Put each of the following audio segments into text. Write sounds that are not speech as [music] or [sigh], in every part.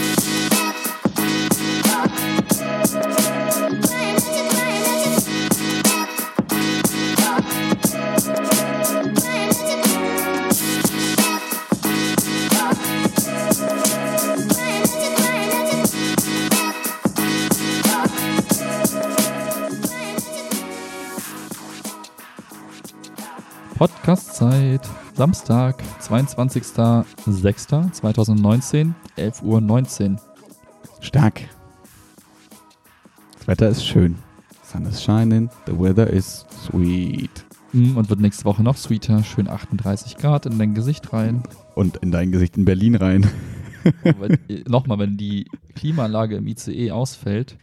Thank you. Samstag, 22.06.2019, 11.19 Uhr. Stark. Das Wetter ist schön. Sun is shining, the weather is sweet. Mm, Und wird nächste Woche noch sweeter. Schön 38 Grad in dein Gesicht rein. Und in dein Gesicht in Berlin rein. Wenn- Nochmal, wenn die Klimaanlage im ICE ausfällt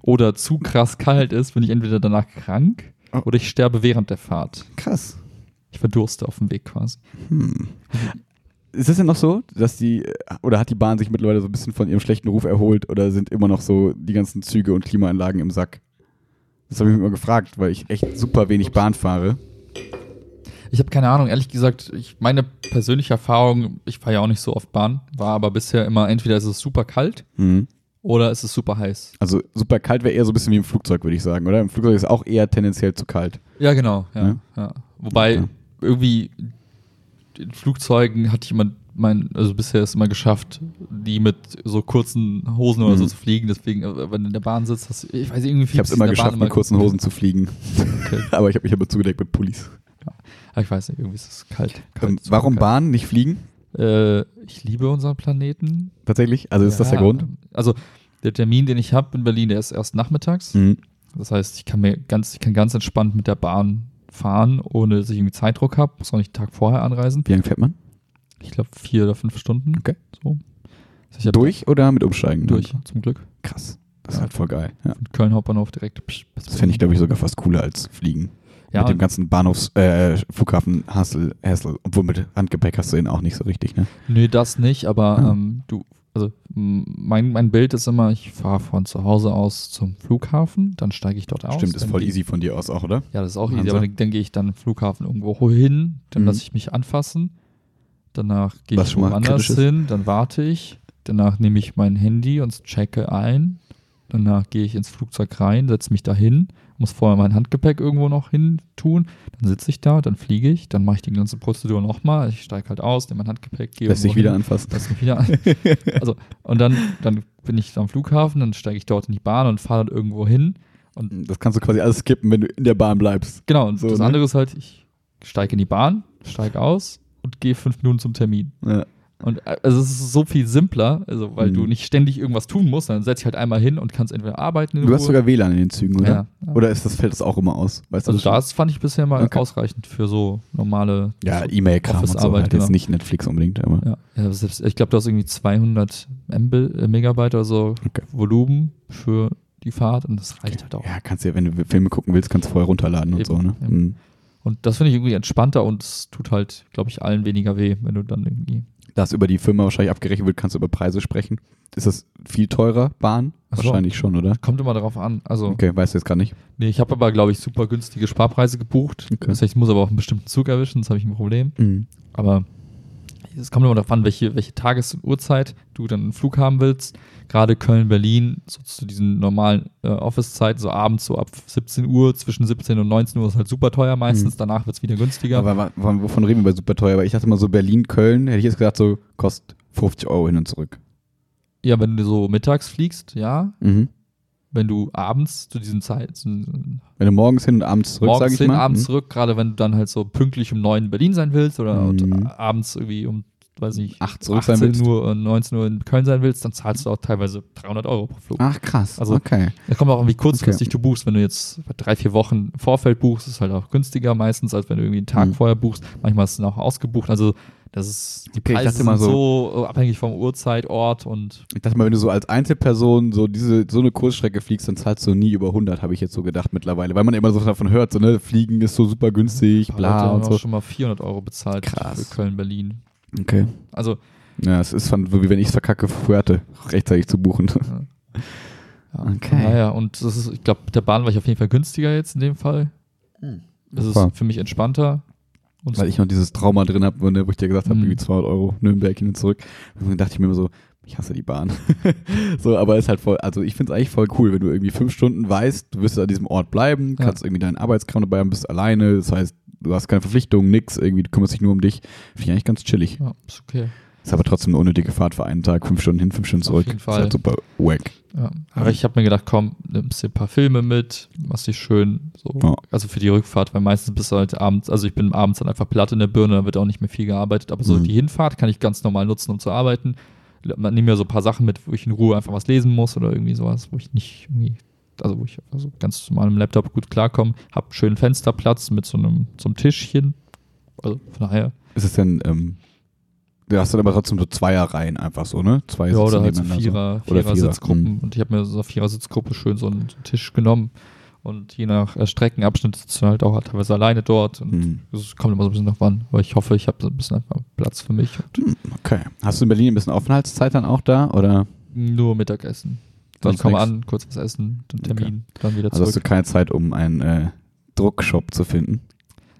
oder zu krass kalt ist, bin ich entweder danach krank Oh. oder ich sterbe während der Fahrt. Krass. Ich verdurste auf dem Weg quasi. Hm. Ist es denn noch so, dass die, oder hat die Bahn sich mittlerweile so ein bisschen von ihrem schlechten Ruf erholt oder sind immer noch so die ganzen Züge und Klimaanlagen im Sack? Das habe ich mich immer gefragt, weil ich echt super wenig Bahn fahre. Ich habe keine Ahnung, ehrlich gesagt, ich, meine persönliche Erfahrung, ich fahre ja auch nicht so oft Bahn, war aber bisher immer entweder ist es super kalt Mhm. oder ist es super heiß. Also super kalt wäre eher so ein bisschen wie im Flugzeug, würde ich sagen, oder? Im Flugzeug ist auch eher tendenziell zu kalt. Ja, genau. Ja, Ja. ja. Wobei Ja. Irgendwie in Flugzeugen hat jemand mein, also bisher ist immer geschafft, die mit so kurzen Hosen oder so Mhm. zu fliegen. Deswegen, äh, wenn du in der Bahn sitzt, hast du, ich weiß irgendwie Ich habe es immer geschafft, mit kurzen Hosen zu fliegen. Okay. [laughs] Aber ich habe mich aber zugedeckt mit Pullis. Aber ich weiß nicht, irgendwie ist es kalt. kalt Ähm, warum kalt. Bahn, nicht fliegen? Äh, ich liebe unseren Planeten. Tatsächlich? Also ist das der Ja, Grund? Also der Termin, den ich habe in Berlin, der ist erst nachmittags. Mhm. Das heißt, ich kann mir ganz, ich kann ganz entspannt mit der Bahn fahren, ohne dass ich irgendwie Zeitdruck habe. Muss auch nicht einen Tag vorher anreisen. Wie lange fährt man? Ich glaube vier oder fünf Stunden. Okay. So. Hab Durch oder mit Umsteigen? Durch, zum Glück. Krass. Das ist halt voll geil. Ja. Köln Hauptbahnhof direkt. Psch, Das fände ich, glaube ich, sogar fast cooler als fliegen. ja, mit dem ganzen Bahnhofs-, äh, Flughafen Hassel, Hassel. Obwohl mit Handgepäck hast du ihn auch nicht so richtig, ne? Nö, das nicht, aber Ja. ähm, du, also mein, mein Bild ist immer, ich fahre von zu Hause aus zum Flughafen, dann steige ich dort aus. Stimmt, ist voll easy von dir aus auch, oder? Ja, das ist auch easy, Hansa. aber dann, dann gehe ich dann Flughafen irgendwo hin, dann Mhm. lasse ich mich anfassen, danach gehe ich woanders hin, dann warte ich, danach nehme ich mein Handy und checke ein, danach gehe ich ins Flugzeug rein, setze mich da hin, muss vorher mein Handgepäck irgendwo noch hin tun, dann sitze ich da, dann fliege ich, dann mache ich die ganze Prozedur nochmal, ich steige halt aus, nehme mein Handgepäck, gehe sich irgendwo wieder hin, anfassen. lass mich wieder an. [laughs] Also, und dann, dann bin ich am Flughafen, dann steige ich dort in die Bahn und fahre dann irgendwo hin. Und Das kannst du quasi alles skippen, wenn du in der Bahn bleibst. genau, und So, das ne? andere ist halt, ich steige in die Bahn, steige aus und gehe fünf Minuten zum Termin. Ja. Und äh, also es ist so viel simpler, also weil Mhm. du nicht ständig irgendwas tun musst, dann setz dich halt einmal hin und kannst entweder arbeiten in Du hast Ruhe. sogar WLAN in den Zügen, oder? ja, ja. Oder ist das, fällt das auch immer aus? Weißt Also das fand ich bisher mal Okay. ausreichend für so normale Ja, so E-Mail-Kram und so. Halt jetzt genau. nicht Netflix unbedingt, aber. Ja, ja selbst, ich glaube, du hast irgendwie 200 MB, äh, Megabyte oder so Okay. Volumen für die Fahrt und das reicht halt auch. Ja, kannst ja, wenn du Filme gucken willst, kannst du vorher runterladen und Eben, so, ne? Mhm. Und das finde ich irgendwie entspannter und es tut halt, glaube ich, allen weniger weh, wenn du dann irgendwie. Da es über die Firma wahrscheinlich abgerechnet wird, kannst du über Preise sprechen. Ist das viel teurer, Bahn? So. Wahrscheinlich schon, oder? Kommt immer darauf an. Also, Okay, weißt du jetzt gar nicht. nee, ich habe aber, glaube ich, super günstige Sparpreise gebucht. Okay. Das heißt, ich muss aber auch einen bestimmten Zug erwischen, sonst habe ich ein Problem. Aber es kommt immer darauf an, welche, welche Tages- und Uhrzeit du dann einen Flug haben willst. Gerade Köln, Berlin, so zu diesen normalen äh, Office-Zeiten, so abends so ab 17 Uhr, zwischen 17 und 19 Uhr ist halt super teuer meistens, Mhm. danach wird es wieder günstiger. Aber wovon reden wir bei super teuer? Weil ich dachte mal so Berlin, Köln, hätte ich jetzt gesagt, so kostet 50 Euro hin und zurück. ja, wenn du so mittags fliegst, ja. Mhm. Wenn du abends zu diesen Zeiten, Wenn du morgens hin und abends zurück, sag morgens ich hin, mal. abends Mhm. zurück, gerade wenn du dann halt so pünktlich um 9 in Berlin sein willst oder Mhm. abends irgendwie um, weiß nicht, Acht zurück sein 18 willst. Uhr, äh, 19 Uhr in Köln sein willst, dann zahlst du auch teilweise 300 Euro pro Flug. Ach krass, Also- okay. Da kommt auch, wie kurzfristig du buchst. Wenn du jetzt drei, vier Wochen im Vorfeld buchst, ist halt auch günstiger meistens, als wenn du irgendwie einen Tag Mhm. vorher buchst. Manchmal ist es auch ausgebucht. Also das ist, die Okay, ich Preise sind so- so, äh, abhängig vom Uhrzeit, Ort und Ich dachte mal, wenn du so als Einzelperson so diese so eine Kursstrecke fliegst, dann zahlst du nie über 100, habe ich jetzt so gedacht mittlerweile, weil man immer so davon hört, so ne, Fliegen ist so super günstig, bla und so. schon mal 400 Euro bezahlt Krass. für Köln, Berlin. Okay. Also Ja, es ist von, so wie wenn ich es verkacke, Fuerte rechtzeitig zu buchen. Ja, [laughs] Okay. Naja, und das ist, ich glaube, mit der Bahn war ich auf jeden Fall günstiger jetzt in dem Fall. Das ist für mich entspannter. Und Weil ich noch dieses Trauma drin habe, ne, wo ich dir gesagt habe, Mhm. irgendwie 200 Euro Nürnberg hin und zurück. Und dann dachte ich mir immer so, ich hasse die Bahn. [laughs] so, aber ist halt voll, also ich finde es eigentlich voll cool, wenn du irgendwie fünf Stunden weißt, du wirst an diesem Ort bleiben, Ja. kannst irgendwie deinen Arbeitskram dabei haben, bist alleine, das heißt, du hast keine Verpflichtungen, nix, irgendwie, du kümmerst dich nur um dich. Finde ich eigentlich ganz chillig. Ja, ist okay. Ist aber trotzdem eine unnötige Fahrt für einen Tag, fünf Stunden hin, fünf Stunden Auf zurück. jeden Ist Fall. halt super wack. Ja. Aber ich habe mir gedacht, komm, nimmst dir ein paar Filme mit, machst dich schön so. Ja. Also für die Rückfahrt, weil meistens bist du halt abends, also ich bin abends dann einfach platt in der Birne, da wird auch nicht mehr viel gearbeitet. Aber so Mhm. die Hinfahrt kann ich ganz normal nutzen, um zu arbeiten. Man nimmt mir so ein paar Sachen mit, wo ich in Ruhe einfach was lesen muss oder irgendwie sowas, wo ich nicht irgendwie, also wo ich also ganz normal im Laptop gut klarkomme. Hab schönen Fensterplatz mit so einem, so einem Tischchen. Also von daher. Ist es denn, ähm, du hast dann aber trotzdem so Zweierreihen einfach so, ne? Zwei Ja, oder halt so Vierer, Oder Vierer Vierer, Sitzgruppen. mhm. Und ich habe mir so eine Vierer Sitzgruppe schön so einen, so einen Tisch genommen. Und je nach äh, Streckenabschnitt sitzt du halt auch teilweise alleine dort. Und Mhm. es kommt immer so ein bisschen drauf an. Aber ich hoffe, ich habe so ein bisschen einfach Platz für mich. Hm, Okay. Hast du in Berlin ein bisschen Aufenthaltszeit dann auch da? Oder nur Mittagessen. Dann Sonst ich komme nix? an, kurz was essen, dann Termin, dann wieder also hast du zurück. keine Zeit, um einen äh, Druckshop zu finden?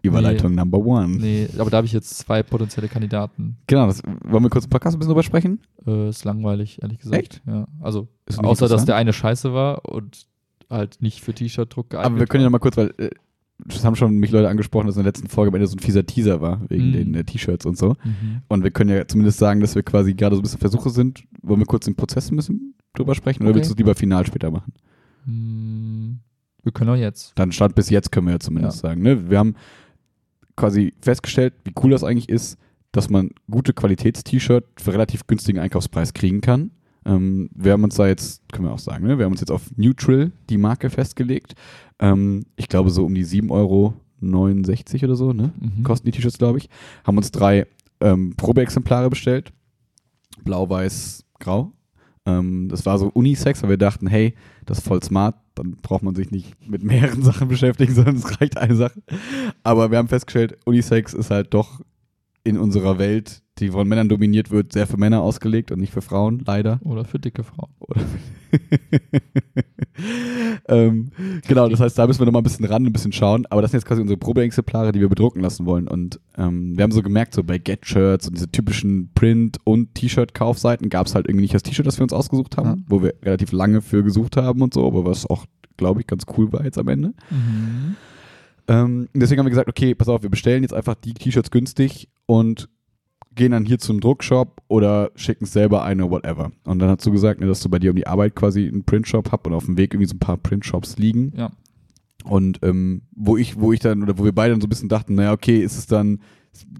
Überleitung Number One. Nee, aber da habe ich jetzt zwei potenzielle Kandidaten. Genau, das, wollen wir kurz im Podcast ein bisschen drüber sprechen? Äh, ist langweilig, ehrlich gesagt. Echt? Ja. Also, außer dass der eine scheiße war und halt nicht für T-Shirt-Druck geeignet Aber wir können ja mal kurz, weil äh, das haben schon mich Leute angesprochen, dass in der letzten Folge am Ende so ein fieser Teaser war, wegen Mhm. den äh, T-Shirts und so. Mhm. Und wir können ja zumindest sagen, dass wir quasi gerade so ein bisschen Versuche sind. Wollen wir kurz den Prozess ein bisschen drüber sprechen oder Okay. willst du es lieber final später machen? Hm, Wir können auch jetzt. Dann Stand bis jetzt können wir ja zumindest sagen. Ne? Wir haben quasi festgestellt, wie cool das eigentlich ist, dass man gute Qualitäts-T-Shirt für relativ günstigen Einkaufspreis kriegen kann. Ähm, wir haben uns da jetzt, können wir auch sagen, ne? wir haben uns jetzt auf Neutral die Marke festgelegt. Ähm, ich glaube so um die 7,69 Euro oder so, ne? Mhm. kosten die T-Shirts, glaube ich. Haben uns drei ähm, Probeexemplare bestellt. Blau, weiß, grau. Ähm, das war so Unisex, weil wir dachten, hey, das ist voll smart, dann braucht man sich nicht mit mehreren [laughs] Sachen beschäftigen, sondern es reicht eine Sache. Aber wir haben festgestellt, Unisex ist halt doch in unserer Welt, die von Männern dominiert wird, sehr für Männer ausgelegt und nicht für Frauen, leider. Oder für dicke Frauen. Oder [laughs] ähm, genau, das heißt, da müssen wir noch mal ein bisschen ran, ein bisschen schauen. Aber das sind jetzt quasi unsere Probeexemplare, die wir bedrucken lassen wollen. Und ähm, wir haben so gemerkt, so bei Get-Shirts und diese typischen Print- und T-Shirt-Kaufseiten gab es halt irgendwie nicht das T-Shirt, das wir uns ausgesucht haben, Ja. wo wir relativ lange für gesucht haben und so, aber was auch, glaube ich, ganz cool war jetzt am Ende. Mhm. Ähm, deswegen haben wir gesagt, okay, pass auf, wir bestellen jetzt einfach die T-Shirts günstig und gehen dann hier zum Druckshop oder schicken es selber eine, whatever. Und dann hast du gesagt, ne, dass du bei dir um die Arbeit quasi einen Printshop hab und auf dem Weg irgendwie so ein paar Printshops liegen. Ja. Und ähm, wo ich, wo ich dann, oder wo wir beide dann so ein bisschen dachten, naja, okay, ist es dann,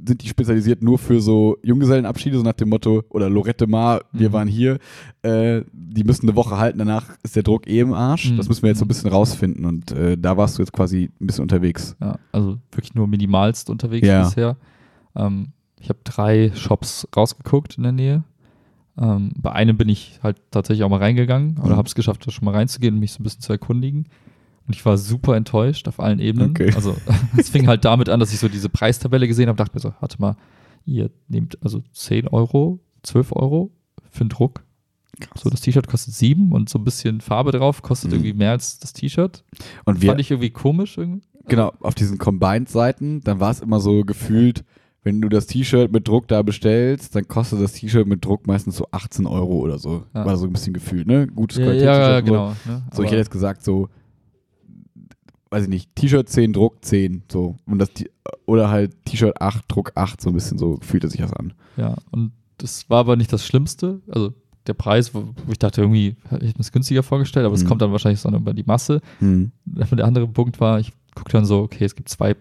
sind die spezialisiert nur für so Junggesellenabschiede, so nach dem Motto, oder Lorette Mar, wir Mhm. waren hier, äh, die müssen eine Woche halten, danach ist der Druck eh im Arsch. Mhm. Das müssen wir jetzt so ein bisschen rausfinden. Und äh, da warst du jetzt quasi ein bisschen unterwegs. Ja, also wirklich nur minimalst unterwegs Ja. bisher. Ähm, ich habe drei Shops rausgeguckt in der Nähe. Ähm, bei einem bin ich halt tatsächlich auch mal reingegangen oder Mhm. habe es geschafft, da schon mal reinzugehen und mich so ein bisschen zu erkundigen. Und ich war super enttäuscht auf allen Ebenen. Okay. Also [laughs] es fing halt damit an, dass ich so diese Preistabelle gesehen habe, dachte mir so, warte mal, ihr nehmt also 10 Euro, 12 Euro für einen Druck. So, das T-Shirt kostet 7 und so ein bisschen Farbe drauf kostet Mhm. irgendwie mehr als das T-Shirt. Und wir, Fand ich irgendwie komisch irgendwie. genau, auf diesen Combined-Seiten, dann war es immer so gefühlt, wenn du das T-Shirt mit Druck da bestellst, dann kostet das T-Shirt mit Druck meistens so 18 Euro oder so. Ja. War so ein bisschen gefühlt, ne? Gutes Ja, Qualitäts-T-Shirt ja, so. genau. Ne? So, ich hätte jetzt gesagt, so, weiß ich nicht, T-Shirt 10, Druck 10, so. Und das, oder halt T-Shirt 8, Druck 8, so ein bisschen so fühlte sich das an. Ja, und das war aber nicht das Schlimmste. Also der Preis, wo, ich dachte, irgendwie hätte ich mir das günstiger vorgestellt, aber es Mhm. kommt dann wahrscheinlich so über die Masse. Hm. Der andere Punkt war, ich gucke dann so, okay, es gibt zwei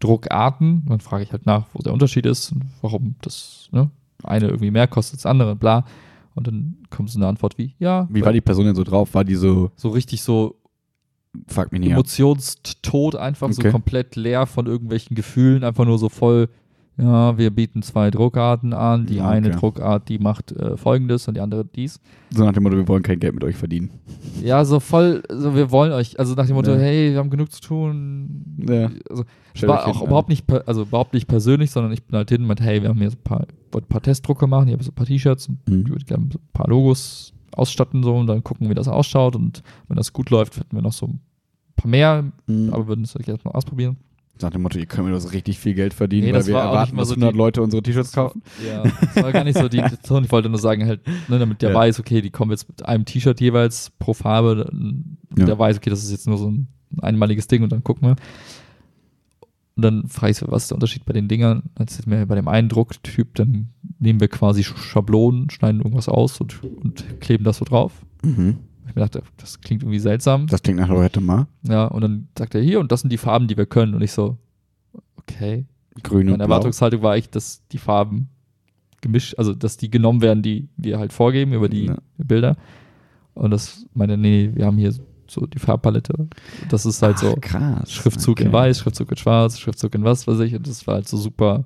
Druckarten. Dann frage ich halt nach, wo der Unterschied ist und warum das ne, eine irgendwie mehr kostet als das andere, bla. Und dann kommt so eine Antwort wie, ja, Wie war die Person denn so drauf? War die so, so richtig so fuck mich emotionstod, einfach so Okay. komplett leer von irgendwelchen Gefühlen, einfach nur so voll, ja, wir bieten zwei Druckarten an, die Ja, eine okay. Druckart, die macht äh, folgendes und die andere dies. So nach dem Motto, wir wollen kein Geld mit euch verdienen. Ja, so voll, so wir wollen euch, also nach dem Motto, Ja. hey, wir haben genug zu tun. Ja. Also, euch war hin, auch ja. überhaupt nicht, also überhaupt nicht persönlich, sondern ich bin halt hin und meinte, hey, wir haben hier so ein paar, wollte ein paar Testdrucke machen, hier habe ich so ein paar T-Shirts und Mhm. ich so ein paar Logos ausstatten so und dann gucken, wie das ausschaut und wenn das gut läuft, hätten wir noch so ein paar mehr, Mhm. aber würden es halt erstmal ausprobieren. nach dem Motto, ihr könnt mir das richtig viel Geld verdienen, Nee, weil wir erwarten, mal dass so 100 die- Leute unsere T-Shirts kaufen. Ja, das war gar nicht so die [laughs] Intention. Ich wollte nur sagen, halt, ne, damit der Ja. weiß, okay, die kommen jetzt mit einem T-Shirt jeweils pro Farbe. Und Ja. Der weiß, okay, das ist jetzt nur so ein einmaliges Ding und dann gucken wir. Und dann frage ich so, was ist der Unterschied bei den Dingern? Dann ist mir bei dem einen Drucktyp, dann nehmen wir quasi Sch- Schablonen, schneiden irgendwas aus und, und kleben das so drauf. Mhm. Ich mir dachte, das klingt irgendwie seltsam. Das klingt nach Lorette Mar. Ja, und dann sagt er hier und das sind die Farben, die wir können. Und ich so, okay. Grün und Meine blau. Erwartungshaltung war eigentlich, dass die Farben gemischt, also dass die genommen werden, die wir halt vorgeben über die Ja. Bilder. Und das meine, nee, wir haben hier so die Farbpalette. Das ist halt so Ach, krass. Schriftzug okay. in weiß, Schriftzug in schwarz, Schriftzug in was weiß ich. Und das war halt so super,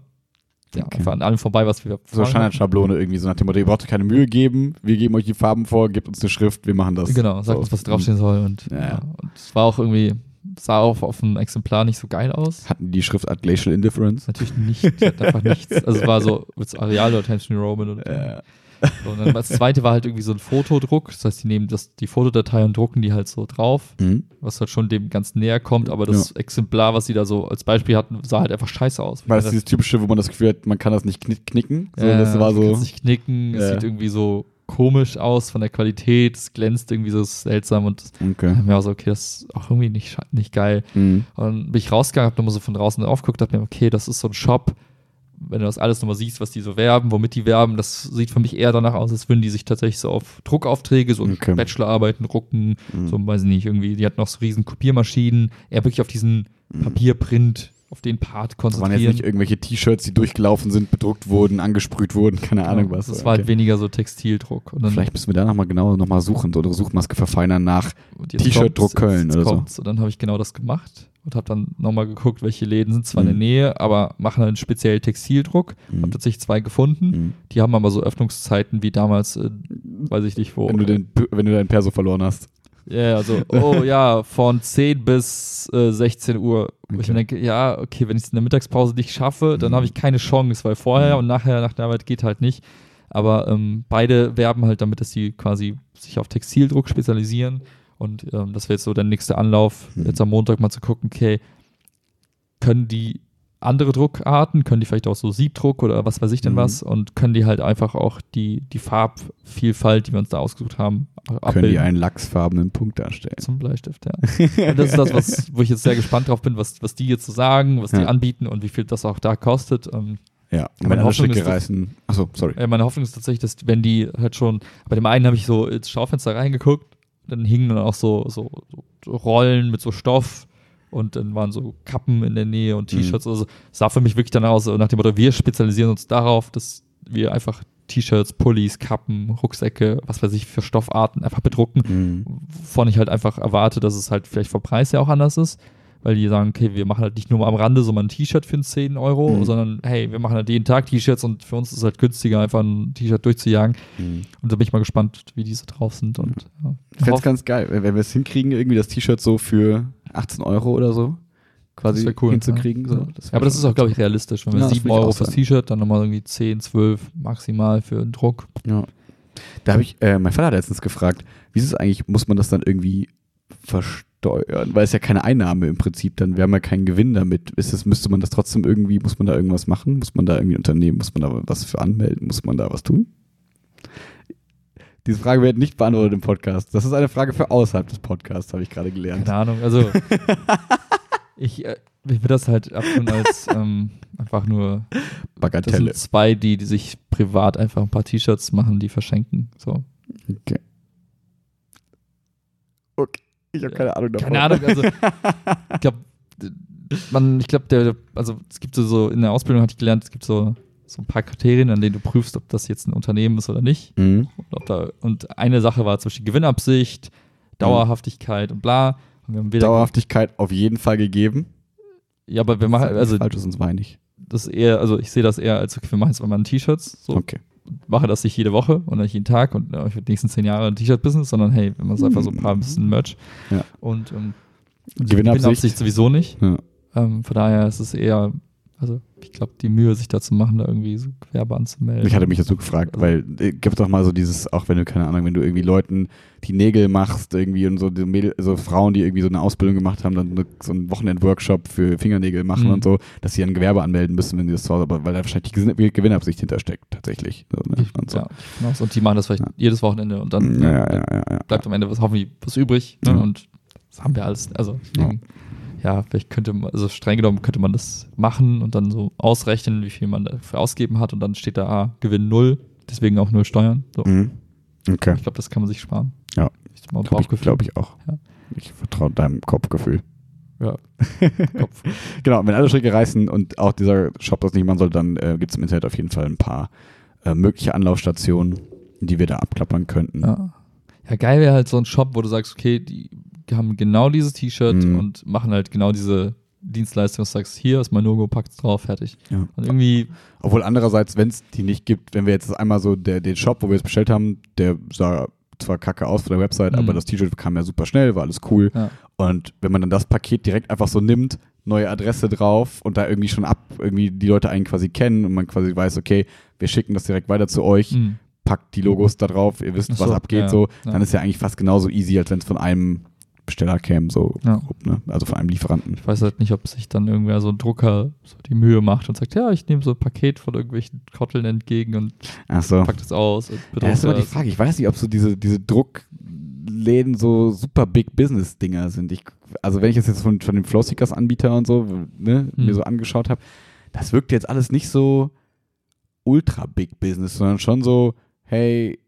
ja, Okay. einfach an allem vorbei, was wir So Standardschablone irgendwie, so nach dem Motto, ihr braucht keine Mühe geben, wir geben euch die Farben vor, gebt uns eine Schrift, wir machen das. Genau, sagt so. uns, was draufstehen soll. Und, Ja. ja. und es war auch irgendwie, sah auch auf dem Exemplar nicht so geil aus. Hatten die Schriftart Glacial Indifference? Natürlich nicht, die hat einfach nichts. Also es war so mit Areal oder Times New Roman und [laughs] Äh, So, und dann das zweite war halt irgendwie so ein Fotodruck. Das heißt, die nehmen das, die Fotodatei und drucken die halt so drauf, mhm. was halt schon dem ganz näher kommt. Aber das Exemplar, was sie da so als Beispiel hatten, sah halt einfach scheiße aus. War das dieses typische, wo man das Gefühl hat, man kann das nicht knick knicken? So, ja, das war so. kannst nicht knicken. Es Ja. sieht irgendwie so komisch aus von der Qualität. Es glänzt irgendwie so seltsam und Okay. mir auch so, okay, das ist auch irgendwie nicht, nicht geil. Mhm. Und dann bin ich rausgegangen, hab nochmal so von draußen aufgeguckt, dachte mir, okay, das ist so ein Shop. Wenn du das alles nochmal siehst, was die so werben, womit die werben, das sieht für mich eher danach aus, als würden die sich tatsächlich so auf Druckaufträge, so Okay. Bachelorarbeiten drucken, Mhm. so, weiß ich nicht, irgendwie, die hatten noch so riesen Kopiermaschinen, eher wirklich auf diesen Papierprint, auf den Part Das waren jetzt konzentrieren. nicht irgendwelche T-Shirts, die durchgelaufen sind, bedruckt wurden, angesprüht wurden, keine Ahnung Ja, was. Das war halt Okay. weniger so Textildruck. Vielleicht müssen wir da nochmal genau nochmal suchen, so unsere Suchmaske verfeinern nach. jetzt T-Shirt-Druck Köln jetzt oder so. kommt's. Und dann habe ich genau das gemacht und habe dann nochmal geguckt, welche Läden sind zwar in Mhm. der Nähe, aber machen halt speziell Textildruck. Mhm. Habe tatsächlich zwei gefunden. Mhm. Die haben aber so Öffnungszeiten wie damals, äh, weiß ich nicht wo. Wenn, du den, wenn du deinen Perso verloren hast. Ja, also, [laughs] oh ja, von 10 bis äh, 16 Uhr. Ich Okay. mir denke, ja, okay, wenn ich es in der Mittagspause nicht schaffe, dann Mhm. habe ich keine Chance, weil vorher Mhm. und nachher nach der Arbeit geht halt nicht. Aber ähm, beide werben halt damit, dass sie quasi sich auf Textildruck spezialisieren. Und ähm, das wäre jetzt so der nächste Anlauf, Mhm. jetzt am Montag mal zu gucken, okay, können die andere Druckarten, können die vielleicht auch so Siebdruck oder was weiß ich denn Mhm. was und können die halt einfach auch die, die Farbvielfalt, die wir uns da ausgesucht haben, Können die einen lachsfarbenen Punkt darstellen. zum Bleistift, ja. [laughs] Und das ist das, was, wo ich jetzt sehr gespannt drauf bin, was, was die jetzt so sagen, was die Ja. anbieten und wie viel das auch da kostet. Ähm, Ja, Meine Hoffnung ist, reißen. Achso, sorry. äh, meine Hoffnung ist tatsächlich, dass wenn die halt schon, bei dem einen habe ich so ins Schaufenster reingeguckt, dann hingen dann auch so, so, so Rollen mit so Stoff und dann waren so Kappen in der Nähe und Mhm. T-Shirts. Also es sah für mich wirklich danach aus, so nach dem Motto, wir spezialisieren uns darauf, dass wir einfach T-Shirts, Pullis, Kappen, Rucksäcke, was weiß ich, für Stoffarten einfach bedrucken Mhm. wovon ich halt einfach erwarte, dass es halt vielleicht vom Preis ja auch anders ist, weil die sagen, okay, wir machen halt nicht nur am Rande so mal ein T-Shirt für 10 Euro, Mhm. sondern hey, wir machen halt jeden Tag T-Shirts und für uns ist es halt günstiger, einfach ein T-Shirt durchzujagen. Mhm. Und da bin ich mal gespannt, wie diese drauf sind. Und, ja. Ich fände es ganz geil, wenn wir es hinkriegen, irgendwie das T-Shirt so für 18 Euro oder so quasi Das cool, hinzukriegen. ja. So. Wär ja, aber das ist auch, glaube ich, realistisch. Wenn wir Ja, das 7 würd ich Euro fürs. T-Shirt, dann nochmal irgendwie 10, 12 maximal für den Druck. Ja. Da habe ich, äh, mein Vater hat letztens gefragt, wie ist es eigentlich, muss man das dann irgendwie versteuern? Weil es ja keine Einnahme im Prinzip, dann wir haben ja keinen Gewinn damit. Ist es, müsste man das trotzdem irgendwie, muss man da irgendwas machen? Muss man da irgendwie Unternehmen, muss man da was für anmelden? Muss man da was tun? Diese Frage wird nicht beantwortet im Podcast. Das ist eine Frage für außerhalb des Podcasts, habe ich gerade gelernt. Keine Ahnung, also [laughs] ich, äh, ich will das halt abtun als ähm, einfach nur Das Bagatelle. sind zwei, die, die sich privat einfach ein paar T-Shirts machen, die verschenken. So. Okay. Okay. Ich habe keine Ahnung davon. Keine Ahnung, also [laughs] ich glaube, man, ich glaube, der, also es gibt so, so, in der Ausbildung hatte ich gelernt, es gibt so, so ein paar Kriterien, an denen du prüfst, ob das jetzt ein Unternehmen ist oder nicht. Mhm. Und, da, und eine Sache war zum Beispiel Gewinnabsicht, Dauerhaftigkeit und bla. Und Dauerhaftigkeit auf jeden Fall gegeben. ja, aber wir machen, also falsch ist uns weinig. das ist eher, also ich sehe das eher als, okay, wir machen jetzt mal ein T-Shirts, so, Okay. mache das nicht jede Woche und nicht jeden Tag und äh, für die nächsten zehn Jahre ein T-Shirt-Business, sondern hey, wenn man es einfach so ein paar ein bisschen Merch. Ja. Und ähm, Gewinnabsicht. sowieso nicht. Ja. Ähm, von daher ist es eher, also ich glaube, die Mühe, sich da zu machen, da irgendwie so Gewerbe anzumelden. Ich hatte mich dazu gefragt, also, weil äh, gibt doch mal so dieses, auch wenn du, keine Ahnung, wenn du irgendwie Leuten die Nägel machst, irgendwie und so die Mädel, so Frauen, die irgendwie so eine Ausbildung gemacht haben, dann so einen Wochenend-Workshop für Fingernägel machen mhm. und so, dass sie ein Gewerbe anmelden müssen, wenn sie das zu Hause, aber weil da wahrscheinlich die Gewinnabsicht hintersteckt, tatsächlich. So, ne? und, so. ja, genau. und die machen das vielleicht ja. jedes Wochenende und dann ja, ja, bleibt am Ende was hoffentlich was übrig. Ne? Und das haben wir alles. Also ja, vielleicht könnte man, also streng genommen könnte man das machen und dann so ausrechnen, wie viel man dafür ausgeben hat und dann steht da ah, Gewinn null, deswegen auch null Steuern. So. Mhm. Okay. Ich glaube, das kann man sich sparen. Ja. Glaube ich, glaub ich auch. Ja. Ich vertraue deinem Kopfgefühl. Ja. [laughs] Kopf. genau, wenn alle Stricke reißen und auch dieser Shop das nicht machen soll, dann äh, gibt es im Internet auf jeden Fall ein paar äh, mögliche Anlaufstationen, die wir da abklappern könnten. Ja. ja, geil wäre halt so ein Shop, wo du sagst, okay, die haben genau dieses T-Shirt mhm. und machen halt genau diese Dienstleistung, dass du sagst, hier ist mein Logo, pack's drauf, fertig. Ja. Und irgendwie. Obwohl andererseits, wenn es die nicht gibt, wenn wir jetzt einmal so der, den Shop, wo wir es bestellt haben, der sah zwar kacke aus von der Website, mhm. aber das T-Shirt kam ja super schnell, war alles cool. Ja. Und wenn man dann das Paket direkt einfach so nimmt, neue Adresse drauf und da irgendwie schon ab, irgendwie die Leute einen quasi kennen und man quasi weiß, okay, wir schicken das direkt weiter zu euch, mhm. packt die Logos da drauf, ihr wisst, so, was abgeht, ja, so, dann ist ja eigentlich fast genauso easy, als wenn es von einem Besteller kämen, so ja. grob, ne? also von einem Lieferanten. Ich weiß halt nicht, ob sich dann irgendwer so ein Drucker so die Mühe macht und sagt, ja, ich nehme so ein Paket von irgendwelchen Kotteln entgegen und so. pack das aus. Und ja, das ist immer die Frage. Ich weiß nicht, ob so diese, diese Druckläden so super Big Business Dinger sind. Ich, also wenn ich das jetzt von, von den Flowseekers Anbieter und so ne, hm. mir so angeschaut habe, das wirkt jetzt alles nicht so ultra Big Business, sondern schon so, hey,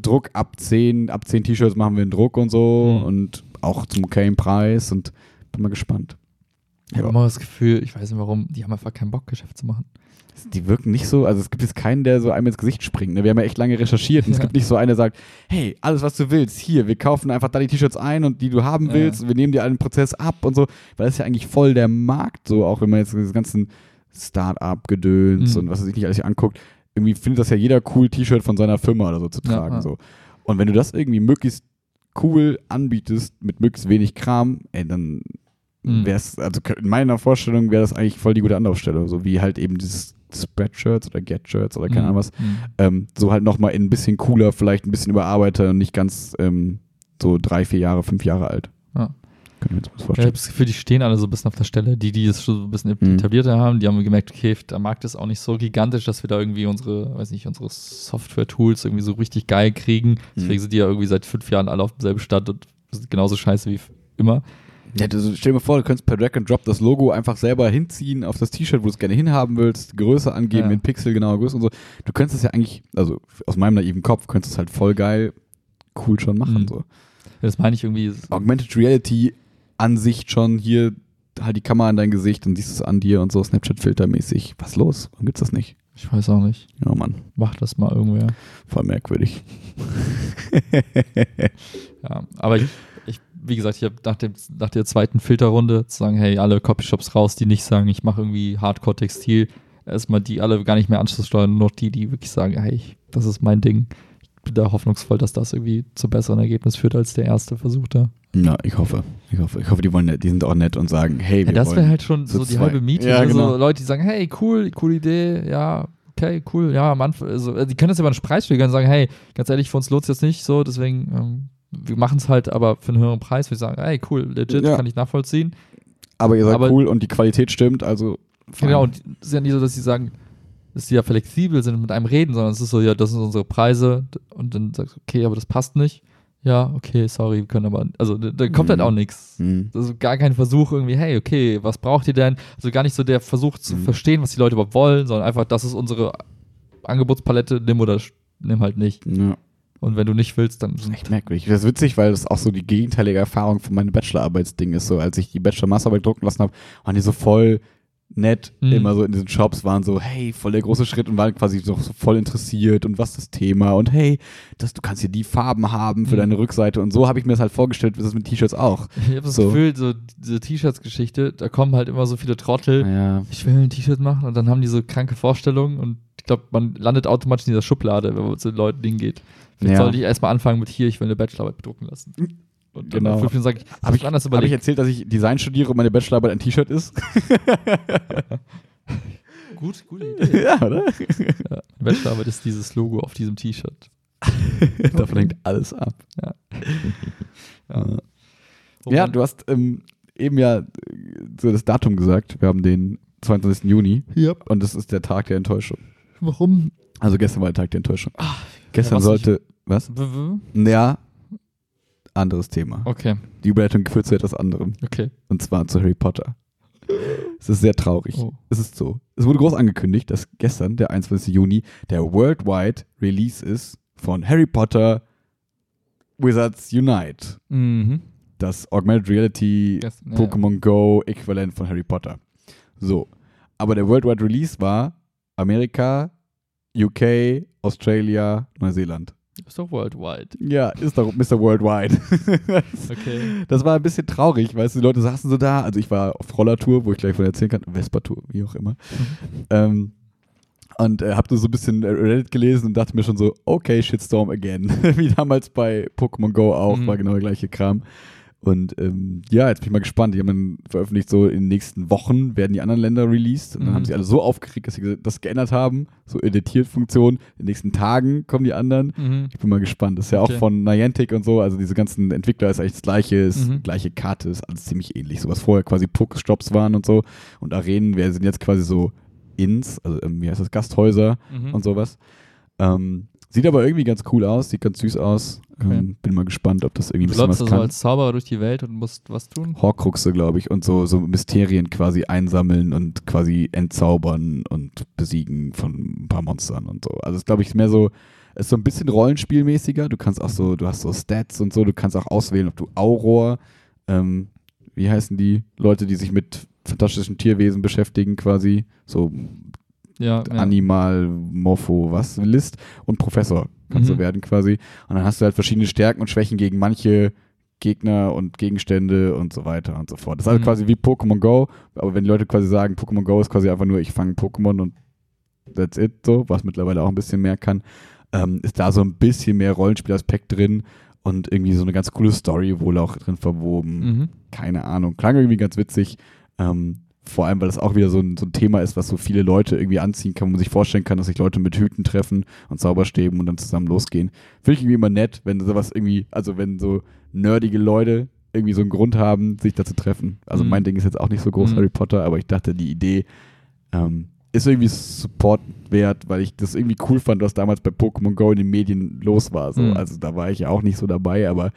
Druck ab 10, ab 10 T-Shirts machen wir einen Druck und so mhm. und auch zum okayen Preis und bin mal gespannt. Ich habe immer das Gefühl, ich weiß nicht warum, die haben einfach keinen Bock, Geschäft zu machen. Die wirken nicht so, also es gibt jetzt keinen, der so einem ins Gesicht springt. Ne? Wir haben ja echt lange recherchiert und ja. es gibt [laughs] nicht so einen, der sagt, hey, alles was du willst, hier, wir kaufen einfach da die T-Shirts ein und die du haben willst, ja. wir nehmen dir einen Prozess ab und so, weil das ist ja eigentlich voll der Markt, so auch wenn man jetzt diese ganzen Start-up-Gedöns mhm. und was weiß ich nicht alles hier anguckt irgendwie findet das ja jeder cool, T-Shirt von seiner Firma oder so zu tragen. Ja, ja. So. Und wenn du das irgendwie möglichst cool anbietest, mit möglichst wenig Kram, ey, dann mhm. wäre es, also in meiner Vorstellung wäre das eigentlich voll die gute Anlaufstelle. So wie halt eben dieses Spreadshirts oder Get-Shirts oder keine mhm. Ahnung was. Mhm. Ähm, so halt nochmal in ein bisschen cooler, vielleicht ein bisschen überarbeiter und nicht ganz ähm, so drei, vier Jahre, fünf Jahre alt. Ja. Können wir uns das vorstellen. Ja, ich habe das Gefühl, die stehen alle so ein bisschen auf der Stelle. Die, die es schon so ein bisschen mhm. etablierter haben, die haben gemerkt, okay, der Markt ist auch nicht so gigantisch, dass wir da irgendwie unsere, weiß nicht, unsere Software-Tools irgendwie so richtig geil kriegen. Mhm. Deswegen sind die ja irgendwie seit fünf Jahren alle auf demselben Stand und sind genauso scheiße wie immer. Ja, du, stell dir mal vor, du könntest per Drag and Drop das Logo einfach selber hinziehen auf das T-Shirt, wo du es gerne hinhaben willst, Größe angeben, ja. in Pixel, genauer Größe und so. Du könntest es ja eigentlich, also aus meinem naiven Kopf, könntest es halt voll geil, cool schon machen. Mhm. So. Ja, das meine ich irgendwie. Augmented Reality Ansicht schon hier halt die Kamera in dein Gesicht und siehst es an dir und so Snapchat-Filtermäßig. Was los? Warum gibt's das nicht? Ich weiß auch nicht. Ja, Mann. Mach das mal irgendwer. Voll merkwürdig. [laughs] ja, aber ich, ich wie gesagt, ich habe nach, nach der zweiten Filterrunde zu sagen, hey, alle Copyshops raus, die nicht sagen, ich mache irgendwie Hardcore-Textil, erstmal die alle gar nicht mehr anschlusssteuern, nur noch die, die wirklich sagen, hey, das ist mein Ding. Da hoffnungsvoll, dass das irgendwie zu besseren Ergebnissen führt als der erste Versuch da. Ja, ich hoffe. Ich hoffe, ich hoffe die, wollen, die sind auch nett und sagen, hey, wir ja, Das wäre halt schon so die zwei. halbe Miete. Ja, genau. so Leute, die sagen, hey, cool, coole Idee, ja, okay, cool, ja, Anfang, also, die können das ja mal einen Preis schlägern und sagen, hey, ganz ehrlich, für uns lohnt es jetzt nicht so, deswegen, ähm, wir machen es halt aber für einen höheren Preis. Wir sagen, hey, cool, legit, ja. kann ich nachvollziehen. Aber ihr seid aber, cool und die Qualität stimmt, also. Fein. Genau, und es ist ja nicht so, dass sie sagen, dass sie ja flexibel sind und mit einem reden, sondern es ist so, ja, das sind unsere Preise und dann sagst du, okay, aber das passt nicht ja, okay, sorry, wir können aber, also da, kommt halt mhm. halt auch nichts. Mhm. Also gar kein Versuch irgendwie, hey, okay, was braucht ihr denn? Also gar nicht so der Versuch zu mhm. verstehen, was die Leute überhaupt wollen, sondern einfach, das ist unsere Angebotspalette, nimm oder nimm halt nicht. Ja. Und wenn du nicht willst, dann. Das ist echt merkwürdig. Das ist witzig, weil das auch so die gegenteilige Erfahrung von meinem Bachelorarbeitsding ist. So, als ich die Bachelor-Masterarbeit drucken lassen habe, waren die so voll nett mhm. immer so in diesen Shops waren so, hey, voll der große Schritt und waren quasi so, so voll interessiert und was das Thema und hey, das, du kannst hier die Farben haben für mhm. deine Rückseite und so habe ich mir das halt vorgestellt, das ist mit T-Shirts auch. [laughs] Ich habe das so. Gefühl, so diese T-Shirts-Geschichte, da kommen halt immer so viele Trottel, ja. ich will ein T-Shirt machen und dann haben die so kranke Vorstellungen und ich glaube, man landet automatisch in dieser Schublade, wenn man zu den Leuten hingeht. Vielleicht ja. sollte ich erstmal anfangen mit hier, ich will eine Bachelorarbeit bedrucken lassen. Und Genau. nach fünf Minuten sage ich, Habe ich, anders hab ich überlegt. erzählt, dass ich Design studiere und meine Bachelorarbeit ein T-Shirt ist? [laughs] Gut, gute [laughs] Idee. ja, oder? ja, meine Bachelorarbeit ist dieses Logo auf diesem T-Shirt. [laughs] Davon hängt alles ab. Ja. Ja, ja du hast ähm, eben ja äh, so das Datum gesagt. Wir haben den 22. Juni Ja. und das ist der Tag der Enttäuschung. Warum? Also gestern war der Tag der Enttäuschung. Ah, Gestern was sollte. Was? W- w- Ja, anderes Thema. Okay, Die Überleitung führt zu etwas anderem. okay. Und zwar zu Harry Potter. Es ist sehr traurig. Oh. Es ist so. Es wurde groß angekündigt, dass gestern, der 21. Juni, der Worldwide Release ist von Harry Potter Wizards Unite. Mhm. Das Augmented Reality ja, Pokémon Go Äquivalent von Harry Potter. So. Aber der Worldwide Release war Amerika, UK, Australia, Neuseeland. Ist doch worldwide. Ja, ist doch Mr. Worldwide. [laughs] Okay. Das war ein bisschen traurig, weißt du, die Leute saßen so da. Also ich war auf Rollertour, wo ich gleich von erzählen kann, Vespa-Tour, wie auch immer. ähm, und äh, hab nur so ein bisschen Reddit gelesen und dachte mir schon so, okay, Shitstorm again. [laughs] wie damals bei Pokémon Go auch, Mhm. war genau der gleiche Kram. Und ähm, ja, jetzt bin ich mal gespannt. Die haben dann veröffentlicht, so in den nächsten Wochen werden die anderen Länder released. Und dann Mhm. haben sie alle so aufgeregt, dass sie das geändert haben. So editiert Funktion. In den nächsten Tagen kommen die anderen. Mhm. Ich bin mal gespannt. Das ist ja auch Okay. von Niantic und so. Also diese ganzen Entwickler ist eigentlich das gleiche, ist Mhm. gleiche Karte, ist alles ziemlich ähnlich. So was vorher quasi Pokestops waren und so. Und Arenen wir sind jetzt quasi so Inns, also ähm, wie heißt das, Gasthäuser Mhm. und sowas. Ähm, sieht aber irgendwie ganz cool aus, sieht ganz süß aus. Okay. Ähm, bin mal gespannt, ob das irgendwie ein Du bisschen läufst was kann. als Zauberer durch die Welt und musst was tun? Horcruxe, glaube ich, und so, so Mysterien quasi einsammeln und quasi entzaubern und besiegen von ein paar Monstern und so. Also es ist, glaube ich, mehr so, es ist so ein bisschen rollenspielmäßiger. Du kannst auch so, du hast so Stats und so, du kannst auch auswählen, ob du Auror, ähm, wie heißen die Leute, die sich mit fantastischen Tierwesen beschäftigen, quasi, so Ja. Animal, Morpho, was, List und Professor kannst Mhm. du werden quasi. Und dann hast du halt verschiedene Stärken und Schwächen gegen manche Gegner und Gegenstände und so weiter und so fort. Das ist halt Mhm. quasi wie Pokémon Go, aber wenn die Leute quasi sagen, Pokémon Go ist quasi einfach nur, ich fange Pokémon und that's it, so, was mittlerweile auch ein bisschen mehr kann, ähm, ist da so ein bisschen mehr Rollenspielaspekt drin und irgendwie so eine ganz coole Story wohl auch drin verwoben Mhm. keine Ahnung. Klang irgendwie ganz witzig. Ähm, vor allem, weil das auch wieder so ein, so ein Thema ist, was so viele Leute irgendwie anziehen kann, wo man sich vorstellen kann, dass sich Leute mit Hüten treffen und Zauberstäben und dann zusammen losgehen. Finde ich irgendwie immer nett, wenn sowas irgendwie, also wenn so nerdige Leute irgendwie so einen Grund haben, sich da zu treffen. Also Mhm. mein Ding ist jetzt auch nicht so groß Mhm. Harry Potter, aber ich dachte, die Idee ähm, ist irgendwie Support wert, weil ich das irgendwie cool fand, was damals bei Pokémon Go in den Medien los war. So. Mhm. Also da war ich ja auch nicht so dabei, aber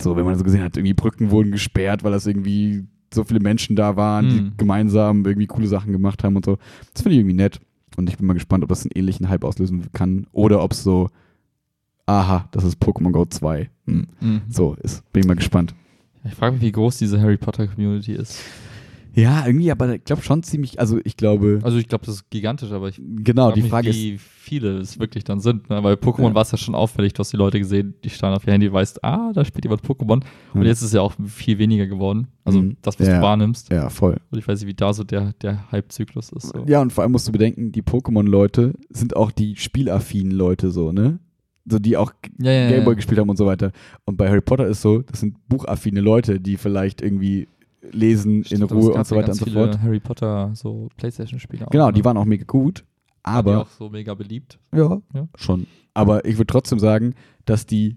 so, wenn man so gesehen hat, irgendwie Brücken wurden gesperrt, weil das irgendwie so viele Menschen da waren, die Mhm. gemeinsam irgendwie coole Sachen gemacht haben und so. Das finde ich irgendwie nett. Und ich bin mal gespannt, ob das einen ähnlichen Hype auslösen kann oder ob es so, aha, das ist Pokémon Go 2. Hm. Mhm. So ist. Bin ich mal gespannt. Ich frage mich, wie groß diese Harry Potter Community ist. Ja, irgendwie, aber ich glaube schon ziemlich, also ich glaube, Also ich glaube, das ist gigantisch, aber ich genau, die mich, Frage ist, wie viele es wirklich dann sind. Ne? Weil Pokémon Ja. war es ja schon auffällig, du hast die Leute gesehen, die standen auf ihr Handy, weißt, ah, da spielt jemand Pokémon. Und jetzt ist es ja auch viel weniger geworden. Also Mhm. das, was Ja. du wahrnimmst. ja, voll. Und ich weiß nicht, wie da so der, der Hype-Zyklus ist. So. Ja, und vor allem musst du bedenken, die Pokémon-Leute sind auch die spielaffinen Leute so, ne? So, die auch ja, ja, Gameboy ja. gespielt haben und so weiter. Und bei Harry Potter ist so, das sind buchaffine Leute, die vielleicht irgendwie lesen Stimmt, in aber Ruhe und so weiter und so fort. Harry Potter, so Playstation-Spiele. auch, Genau, ne? die waren auch mega gut. Waren die Aber auch so mega beliebt. Ja, Ja. schon. Aber ich würde trotzdem sagen, dass die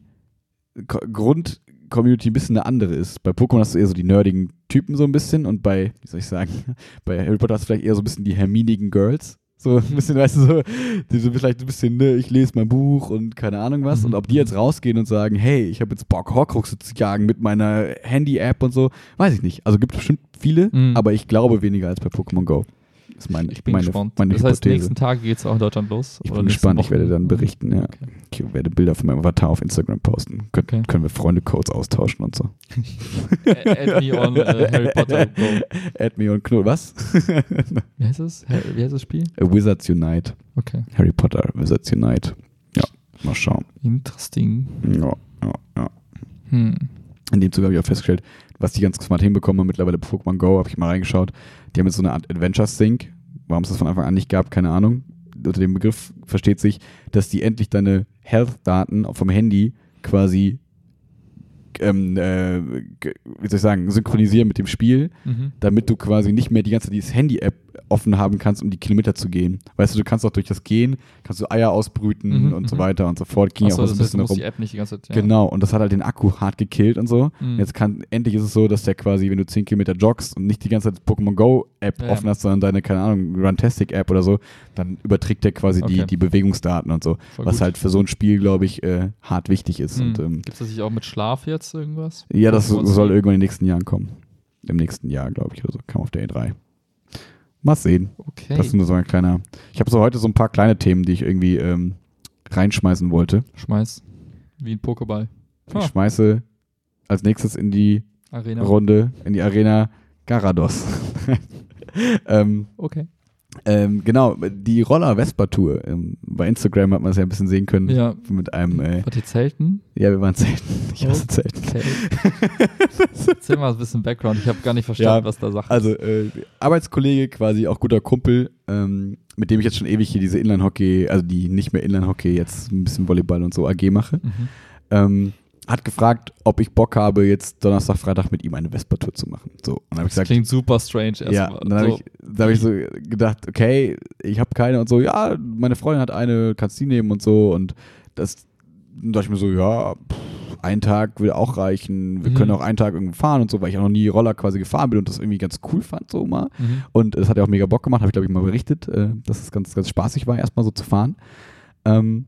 Ko- Grund-Community ein bisschen eine andere ist. Bei Pokémon hast du eher so die nerdigen Typen so ein bisschen und bei, wie soll ich sagen, [laughs] bei Harry Potter hast du vielleicht eher so ein bisschen die herminigen Girls. So ein bisschen, weißt du, so, die so vielleicht ein bisschen, ne, ich lese mein Buch und keine Ahnung was. Mhm. Und ob die jetzt rausgehen und sagen, hey, ich habe jetzt Bock, Horcruxe zu jagen mit meiner Handy-App und so, weiß ich nicht. Also gibt bestimmt viele, Mhm. aber ich glaube weniger als bei Pokémon Go. Das ist meine, Ich bin meine, gespannt. meine das heißt, Hypothese. nächsten Tage geht es auch in Deutschland los? Ich bin gespannt, ich Woche? werde dann berichten, ja. Okay. Ich werde Bilder von meinem Avatar auf Instagram posten. Kön Okay. Können wir Freunde-Codes austauschen und so. Add me on äh, [laughs] Harry Potter Go. Add me on Knoll. Was? [laughs] Wie heißt? Har- Wie heißt das Spiel? Wizards Unite. Okay. Harry Potter, Wizards Unite. Ja, mal schauen. Interesting. Ja, ja, ja. Hm. In dem Zuge habe ich auch festgestellt, was die ganz smart hinbekommen haben mittlerweile bei Pokémon Go, habe ich mal reingeschaut. Die haben jetzt so eine Art Adventure Sync. Warum es das von Anfang an nicht gab, keine Ahnung. Unter dem Begriff versteht sich, dass die endlich deine Health-Daten vom Handy quasi ähm, äh, wie soll ich sagen, synchronisieren mit dem Spiel, Mhm. damit du quasi nicht mehr die ganze Zeit dieses Handy-App offen haben kannst, um die Kilometer zu gehen. Weißt du, du kannst auch durch das Gehen, kannst du Eier ausbrüten Mhm, und so mhm. weiter und so fort. Ging ja Achso, auch so das ein heißt, du bisschen musst rum. die App nicht die ganze Zeit. Ja. Genau, und das hat halt den Akku hart gekillt und so. Mhm. Jetzt kann, endlich ist es so, dass der quasi, wenn du 10 Kilometer joggst und nicht die ganze Zeit Pokémon Go App Ja, offen hast, sondern deine, keine Ahnung, Runtastic App oder so, dann überträgt der quasi die, Okay. die Bewegungsdaten und so. Voll was gut. halt für so ein Spiel, glaube ich, äh, hart wichtig ist. Mhm. Ähm, Gibt es das nicht auch mit Schlaf jetzt irgendwas? ja, das soll irgendwann in den nächsten Jahren kommen. Im nächsten Jahr, glaube ich, oder so. Kam auf der E3. Mal sehen. Okay. Das ist nur so ein kleiner. Ich habe so heute so ein paar kleine Themen, die ich irgendwie ähm, reinschmeißen wollte. Schmeiß. Wie ein Pokéball. Ich Ah. schmeiße als nächstes in die Arena. Runde, in die Arena Garados. [laughs] ähm, Okay. Ähm, genau, die Roller-Vespa-Tour. Ähm, bei Instagram hat man es ja ein bisschen sehen können. Ja. Mit einem, äh, Wart ihr Zelten? ja, wir waren zelten. [laughs] Ich hasse zelten. Okay. [laughs] [laughs] Erzähl mal ein bisschen Background. Ich habe gar nicht verstanden, Ja, was da Sache Also ist. äh, Arbeitskollege, quasi auch guter Kumpel, ähm, mit dem ich jetzt schon ewig hier diese Inline-Hockey, also die nicht mehr Inline-Hockey, jetzt ein bisschen Volleyball und so AG mache, Mhm. Hat gefragt, ob ich Bock habe, jetzt Donnerstag, Freitag mit ihm eine Vespa-Tour zu machen. So, und dann ich Das gesagt, klingt super strange ja, erstmal. und dann habe so, ich, hab ich so gedacht, okay, ich habe keine und so, ja, meine Freundin hat eine, kannst die nehmen und so und das, dachte ich mir so, ja, pff, ein Tag würde auch reichen, wir Mhm. können auch einen Tag irgendwo fahren und so, weil ich auch noch nie Roller quasi gefahren bin und das irgendwie ganz cool fand so mal. mhm. Und es hat ja auch mega Bock gemacht, habe ich glaube ich mal berichtet, äh, dass es ganz, ganz spaßig war, erstmal so zu fahren. Ähm,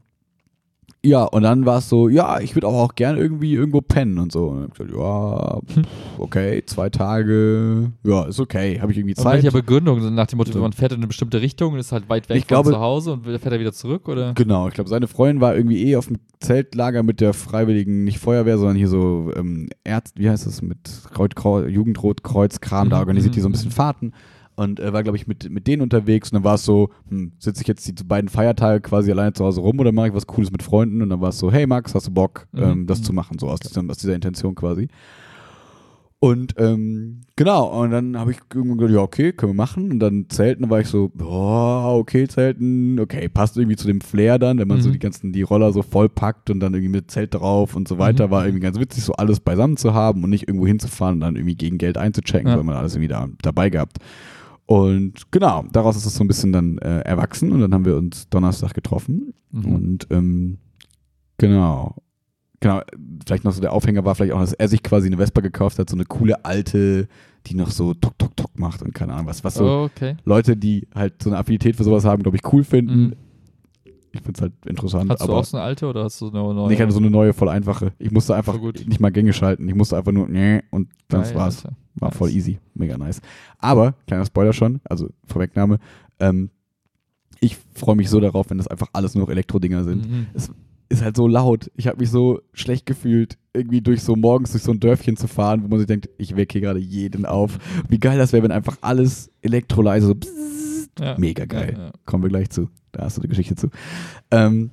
ja, und dann war es so, ja, ich würde auch, auch gerne irgendwie irgendwo pennen und so. Und dann hab ich gesagt, ja, pff, okay, zwei Tage, ja, ist okay, habe ich irgendwie Zeit. welcher Begründung? Nach dem Motto, So. man fährt in eine bestimmte Richtung und ist halt weit weg Ich von glaube- zu Hause und fährt er wieder zurück? Oder? Genau, ich glaube, seine Freundin war irgendwie eh auf dem Zeltlager mit der Freiwilligen, nicht Feuerwehr, sondern hier so ähm, Ärzt, wie heißt das, mit Kreuz, Kreuz, Jugendrotkreuz-Kram, da Mhm, organisiert die so ein mhm, bisschen Fahrten und äh, war, glaube ich, mit, mit denen unterwegs und dann war es so, hm, sitze ich jetzt die beiden Feiertage quasi alleine zu Hause rum oder mache ich was Cooles mit Freunden und dann war es so, hey Max, hast du Bock, Mhm, ähm, das mhm. zu machen, so aus, diesem, aus dieser Intention quasi. Und ähm, genau, und dann habe ich irgendwann gedacht, ja, okay, können wir machen. Und dann Zelten, war ich so, boah, okay, Zelten, okay, passt irgendwie zu dem Flair dann, wenn man so Mhm. die ganzen, die Roller so voll packt und dann irgendwie mit Zelt drauf und so weiter, Mhm. war irgendwie ganz witzig, so alles beisammen zu haben und nicht irgendwo hinzufahren und dann irgendwie gegen Geld einzuchecken, Ja. weil man alles irgendwie da, dabei gehabt. Und genau, daraus ist es so ein bisschen dann äh, erwachsen und dann haben wir uns Donnerstag getroffen Mhm. und ähm, genau. Genau, vielleicht noch so der Aufhänger war vielleicht auch, dass er sich quasi eine Vespa gekauft hat, so eine coole alte, die noch so tok tok tok macht und keine Ahnung was, was so Oh, okay. Leute, die halt so eine Affinität für sowas haben, glaube ich, cool finden. Mhm. Ich finde es halt interessant, Hast du auch so eine alte oder hast du eine neue? Nee, ich hatte so eine neue, voll einfache. Ich musste einfach nicht mal Gänge schalten. Ich musste einfach nur nee, und das Geil, war's. Alter. War Nice. voll easy. Mega nice. Aber, kleiner Spoiler schon, also Vorwegnahme, ähm, ich freue mich so darauf, wenn das einfach alles nur noch Elektrodinger sind. Mhm. Ist halt so laut. Ich habe mich so schlecht gefühlt, irgendwie durch so morgens durch so ein Dörfchen zu fahren, wo man sich denkt, ich wecke hier gerade jeden auf. Wie geil das wäre, wenn einfach alles elektroleise so. Ja. Mega geil. Ja, ja. Kommen wir gleich zu. Da hast du die Geschichte zu. Ähm,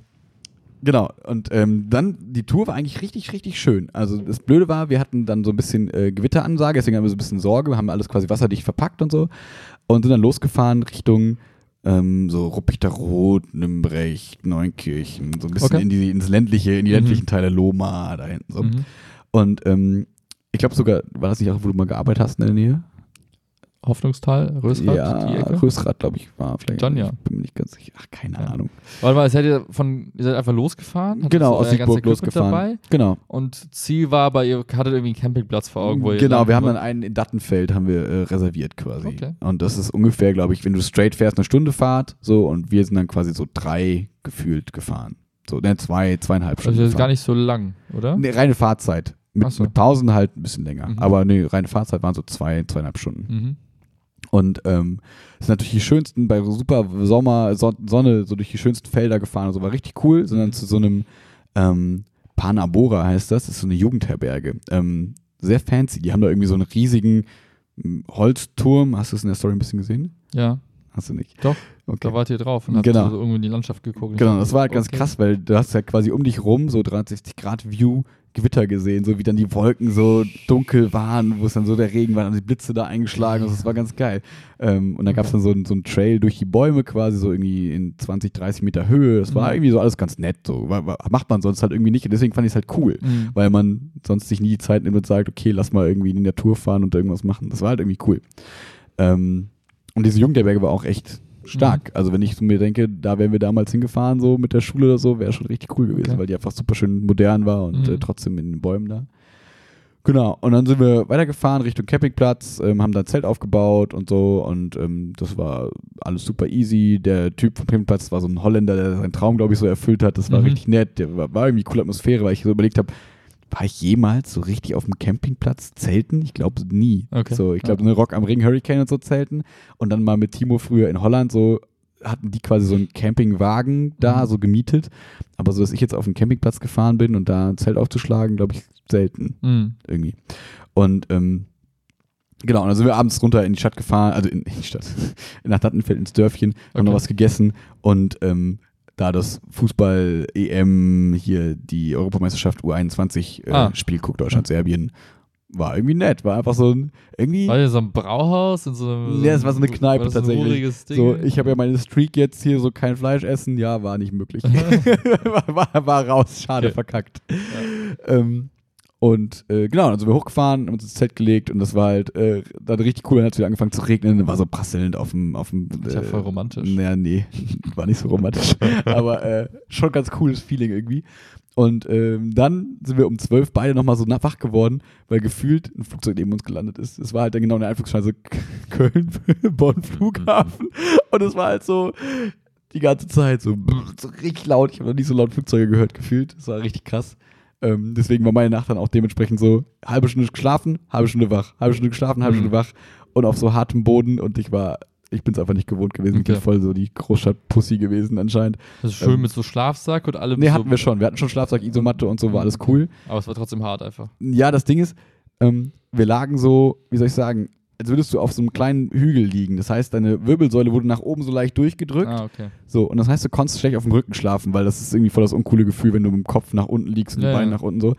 genau. Und ähm, dann, die Tour war eigentlich richtig, richtig schön. Also das Blöde war, wir hatten dann so ein bisschen äh, Gewitteransage, deswegen haben wir so ein bisschen Sorge. Wir haben alles quasi wasserdicht verpackt und so. Und sind dann losgefahren Richtung ähm, so Ruppichteroth, Nümbrecht, Neunkirchen, so ein bisschen Okay. in die, ins ländliche, in die Mhm. ländlichen Teile Loma, da hinten so. Mhm. Und ähm, ich glaube sogar, war das nicht auch, wo du mal gearbeitet hast in der Nähe? Hoffnungstal, Rösrath, die ja, Ecke? Rösrath, glaube ich, war vielleicht. Dann ja. Ich bin mir nicht ganz sicher. Ach, keine Ja. Ahnung. Warte mal, seid ihr von, ihr seid einfach losgefahren? Genau, aus Siegburg losgefahren. Dabei? Genau. Und Ziel war aber, ihr hattet irgendwie einen Campingplatz vor Augen, wo ihr Genau, wir haben dann einen in Dattenfeld haben wir äh, reserviert quasi. Okay. Und das ist ungefähr, glaube ich, wenn du straight fährst, eine Stunde Fahrt, so und wir sind dann quasi so drei gefühlt gefahren. So, ne, zwei, zweieinhalb Stunden. Also das ist gar nicht so lang, oder? Nee, reine Fahrzeit. Mit, so. mit Pausen halt ein bisschen länger. Mhm. Aber nee, reine Fahrzeit waren so zwei, zweieinhalb Stunden. Mhm. Und ähm, sind natürlich die schönsten, bei super Sommer, Son Sonne, so durch die schönsten Felder gefahren und so, war richtig cool. Sind dann zu so einem ähm, Panabora heißt das, das ist so eine Jugendherberge. Ähm, sehr fancy. Die haben da irgendwie so einen riesigen ähm, Holzturm. Hast du es in der Story ein bisschen gesehen? Ja, Hast du nicht? Doch. Okay. Da wart ihr drauf und habt genau. so irgendwo in die Landschaft geguckt. Genau, das war halt ganz okay. krass, weil du hast ja quasi um dich rum so 360 Grad View Gewitter gesehen, so wie dann die Wolken so dunkel waren, wo es dann so der Regen war und die Blitze da eingeschlagen. Also das war ganz geil. Ähm, und dann gab es dann so, so einen Trail durch die Bäume quasi, so irgendwie in 20, 30 Meter Höhe. Das war mhm. irgendwie so alles ganz nett. So macht man sonst halt irgendwie nicht. Und deswegen fand ich es halt cool, mhm. weil man sonst sich nie die Zeit nimmt und sagt, okay, lass mal irgendwie in die Natur fahren und irgendwas machen. Das war halt irgendwie cool. Ähm, und diese Jungderberge war auch echt stark. Also wenn ich mir denke, da wären wir damals hingefahren, so mit der Schule oder so, wäre schon richtig cool gewesen, okay. weil die einfach super schön modern war und mhm. äh, trotzdem in den Bäumen da. Genau, und dann sind wir weitergefahren Richtung Campingplatz, ähm, haben da ein Zelt aufgebaut und so und ähm, das war alles super easy. Der Typ vom Campingplatz war so ein Holländer, der seinen Traum, glaube ich, so erfüllt hat. Das war mhm. richtig nett, der war, war irgendwie coole Atmosphäre, weil ich so überlegt habe, war ich jemals so richtig auf dem Campingplatz zelten? Ich glaube nie. Okay. So, ich glaube, eine Rock am Ring Hurricane und so zelten. Und dann mal mit Timo früher in Holland so hatten die quasi so einen Campingwagen da, mhm. so gemietet. Aber so, dass ich jetzt auf den Campingplatz gefahren bin und da ein Zelt aufzuschlagen, glaube ich, selten. Mhm. Irgendwie. Und ähm, Genau, und dann sind wir abends runter in die Stadt gefahren, also in, in die Stadt, [laughs] nach Dattenfeld ins Dörfchen, haben okay. noch was gegessen und ähm, da das Fußball-EM hier die Europameisterschaft U21 äh, ah. Guckt, Deutschland-Serbien. War irgendwie nett, war einfach so ein irgendwie. War das so ein Brauhaus in so einem. Ja, es war so eine Kneipe so tatsächlich. Ein so, ich habe ja meine Streak jetzt hier so kein Fleisch essen, ja, war nicht möglich. [laughs] [laughs] war, war, war, raus, schade, okay. verkackt. Ja. Ähm, und äh, genau, dann sind wir hochgefahren, haben uns ins Zelt gelegt und das war halt äh, dann richtig cool. Dann hat es wieder angefangen zu regnen, dann war so prasselnd auf dem. Auf dem äh, ist ja voll romantisch. Naja, nee, [laughs] war nicht so romantisch. [laughs] aber äh, schon ganz cooles Feeling irgendwie. Und ähm, dann sind wir um zwölf beide nochmal so wach geworden, weil gefühlt ein Flugzeug neben uns gelandet ist. Es war halt dann genau in der Einflugschneise [laughs] Köln, Bonn Flughafen. Und es war halt so die ganze Zeit so, so richtig laut. Ich habe noch nie so laut Flugzeuge gehört gefühlt. Das war richtig krass. Ähm, deswegen war meine Nacht dann auch dementsprechend so halbe Stunde geschlafen, halbe Stunde wach, halbe Stunde geschlafen, halbe mhm. Stunde wach und auf so hartem Boden und ich war, ich bin es einfach nicht gewohnt gewesen. Okay. Ich bin voll so die Großstadt-Pussy gewesen anscheinend. Das ist schön ähm, mit so Schlafsack und allem. Nee, hatten so wir schon. Wir hatten schon Schlafsack, Isomatte und so, war alles cool. Aber es war trotzdem hart einfach. Ja, das Ding ist, ähm, wir lagen so, wie soll ich sagen, als würdest du auf so einem kleinen Hügel liegen. Das heißt, deine Wirbelsäule wurde nach oben so leicht durchgedrückt. Ah, okay. So, und das heißt, du konntest schlecht auf dem Rücken schlafen, weil das ist irgendwie voll das uncoole Gefühl, wenn du mit dem Kopf nach unten liegst und ja, die Beine ja. nach unten so.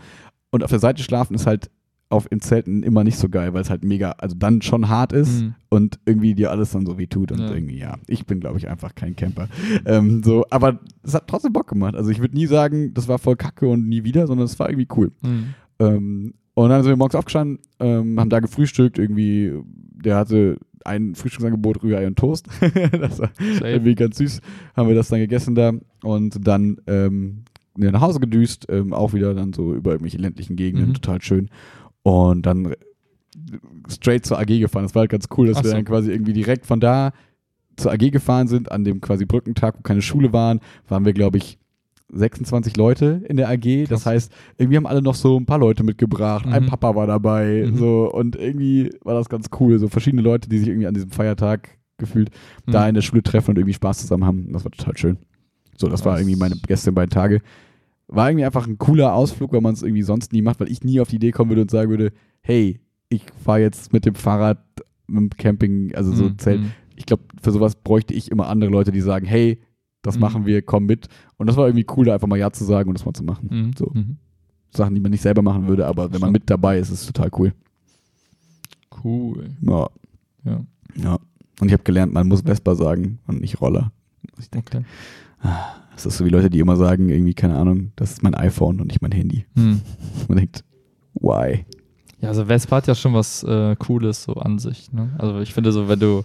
Und auf der Seite schlafen ist halt auf in Zelten immer nicht so geil, weil es halt mega, also dann schon hart ist mhm. und irgendwie dir alles dann so weh tut und ja. irgendwie, ja, ich bin glaube ich einfach kein Camper. Ähm, so, aber es hat trotzdem Bock gemacht. Also ich würde nie sagen, das war voll kacke und nie wieder, sondern es war irgendwie cool. Mhm. Ähm, und dann sind wir morgens aufgestanden, ähm, haben da gefrühstückt, irgendwie, der hatte ein Frühstücksangebot, Rührei und Toast. [laughs] das war Safe. irgendwie ganz süß. Haben wir das dann gegessen da und dann ähm, nach Hause gedüst, ähm, auch wieder dann so über irgendwelche ländlichen Gegenden, mhm. total schön. Und dann straight zur AG gefahren. Das war halt ganz cool, dass Ach wir so. dann quasi irgendwie direkt von da zur AG gefahren sind, an dem quasi Brückentag, wo keine Schule waren, waren wir, glaube ich, 26 Leute in der AG. Krass. Das heißt, irgendwie haben alle noch so ein paar Leute mitgebracht. Mhm. Ein Papa war dabei. Mhm. So, und irgendwie war das ganz cool. So verschiedene Leute, die sich irgendwie an diesem Feiertag gefühlt mhm. da in der Schule treffen und irgendwie Spaß zusammen haben. Das war total schön. So, das, das war irgendwie meine gestern beiden Tage. War irgendwie einfach ein cooler Ausflug, weil man es irgendwie sonst nie macht, weil ich nie auf die Idee kommen würde und sagen würde, hey, ich fahre jetzt mit dem Fahrrad mit dem Camping, also so mhm. Zelt. Mhm. Ich glaube, für sowas bräuchte ich immer andere Leute, die sagen, hey, das mhm. machen wir, komm mit. Und das war irgendwie cool, da einfach mal Ja zu sagen und das mal zu machen. Mhm. So. Mhm. Sachen, die man nicht selber machen würde, aber wenn man mit dabei ist, ist es total cool. Cool. Ja. Ja. ja. Und ich habe gelernt, man muss Vespa sagen und nicht Roller. Ich denke, okay. Ah, das ist so wie Leute, die immer sagen, irgendwie, keine Ahnung, das ist mein iPhone und nicht mein Handy. Hm. [laughs] Man denkt, why? Ja, also Vespa hat ja schon was äh, Cooles so an sich. Ne? Also ich finde so, wenn du,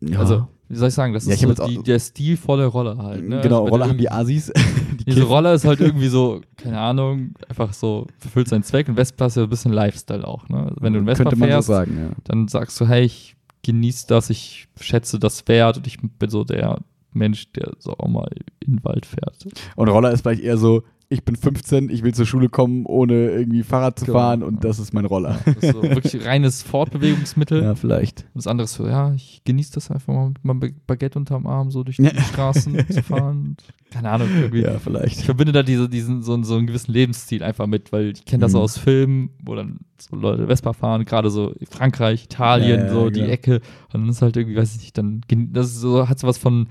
ja. also wie soll ich sagen, das ja, ist so die, der stilvolle Roller halt. Ne? Genau, also Roller haben die Asis. [laughs] die diese Roller ist halt [laughs] irgendwie so, keine Ahnung, einfach so, verfüllt seinen Zweck und Vespa ist ja ein bisschen Lifestyle auch. Ne? Also wenn du ein Vespa fährst, so sagen, ja. dann sagst du, hey, ich genieße das, ich schätze das Wert und ich bin so der Mensch, der so auch mal in den Wald fährt. Und Roller ist vielleicht eher so, ich bin 15, ich will zur Schule kommen, ohne irgendwie Fahrrad zu Genau. fahren und das ist mein Roller. Das ist so [laughs] wirklich reines Fortbewegungsmittel. Ja, vielleicht. Und das andere ist so, ja, ich genieße das einfach mal mit meinem Baguette unterm Arm so durch [laughs] die Straßen zu fahren. Keine Ahnung, irgendwie. Ja, Ich vielleicht. verbinde da diese, diesen, so, so einen gewissen Lebensstil einfach mit, weil ich kenne das Mhm. aus Filmen, wo dann so Leute Vespa fahren, gerade so Frankreich, Italien, Ja, ja, so die genau. Ecke. Und dann ist halt irgendwie, weiß ich nicht, dann, das so, hat so was von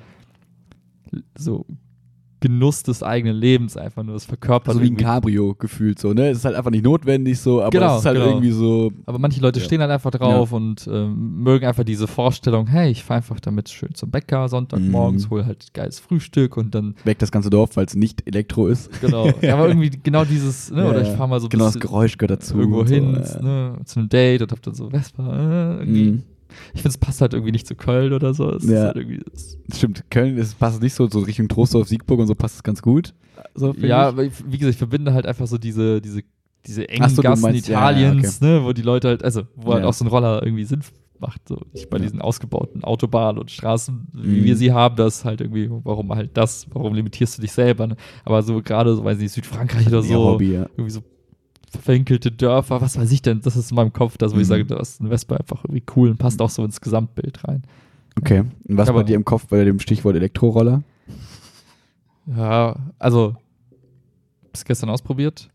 so Genuss des eigenen Lebens einfach nur, das verkörpert So wie ein. Cabrio gefühlt so, ne? Es ist halt einfach nicht notwendig so, aber Genau, es ist halt genau. irgendwie so. Aber manche Leute Ja. stehen halt einfach drauf und ähm, mögen einfach diese Vorstellung, hey, ich fahre einfach damit schön zum Bäcker Sonntagmorgens, Mhm. hol halt geiles Frühstück und dann, Weg das ganze Dorf, weil es nicht Elektro ist. genau, [laughs] ja, aber irgendwie genau dieses, ne, Ja, oder ich ja. fahre mal so Genau, das Geräusch gehört dazu. irgendwo so, hin, ja. ne, zu einem Date und hab dann so Vespa, äh, irgendwie. Mhm. Ich finde, es passt halt irgendwie nicht zu Köln oder so. Es Ja. halt Stimmt, Köln ist, passt nicht so, so Richtung Trostorf, Siegburg und so passt es ganz gut. So, ja, ich. aber ich, wie gesagt, ich verbinde halt einfach so diese, diese, diese engen so, Gassen meinst- ja, ja, Italiens, ne, wo die Leute halt, also, wo halt auch so ein Roller irgendwie Sinn macht, so nicht bei diesen ausgebauten Autobahnen und Straßen, wie Mhm. wir sie haben, das halt irgendwie, warum halt das, warum limitierst du dich selber, ne? Aber so gerade, so, weiß ich nicht, Südfrankreich oder so, Hobby, irgendwie so verwinkelte Dörfer, was weiß ich denn, das ist in meinem Kopf das, wo ich Mhm. sage, da ist ein Vespa einfach irgendwie cool und passt auch so ins Gesamtbild rein. Okay. Und was Aber- bei dir im Kopf bei dem Stichwort Elektroroller? Ja, also, bis gestern ausprobiert,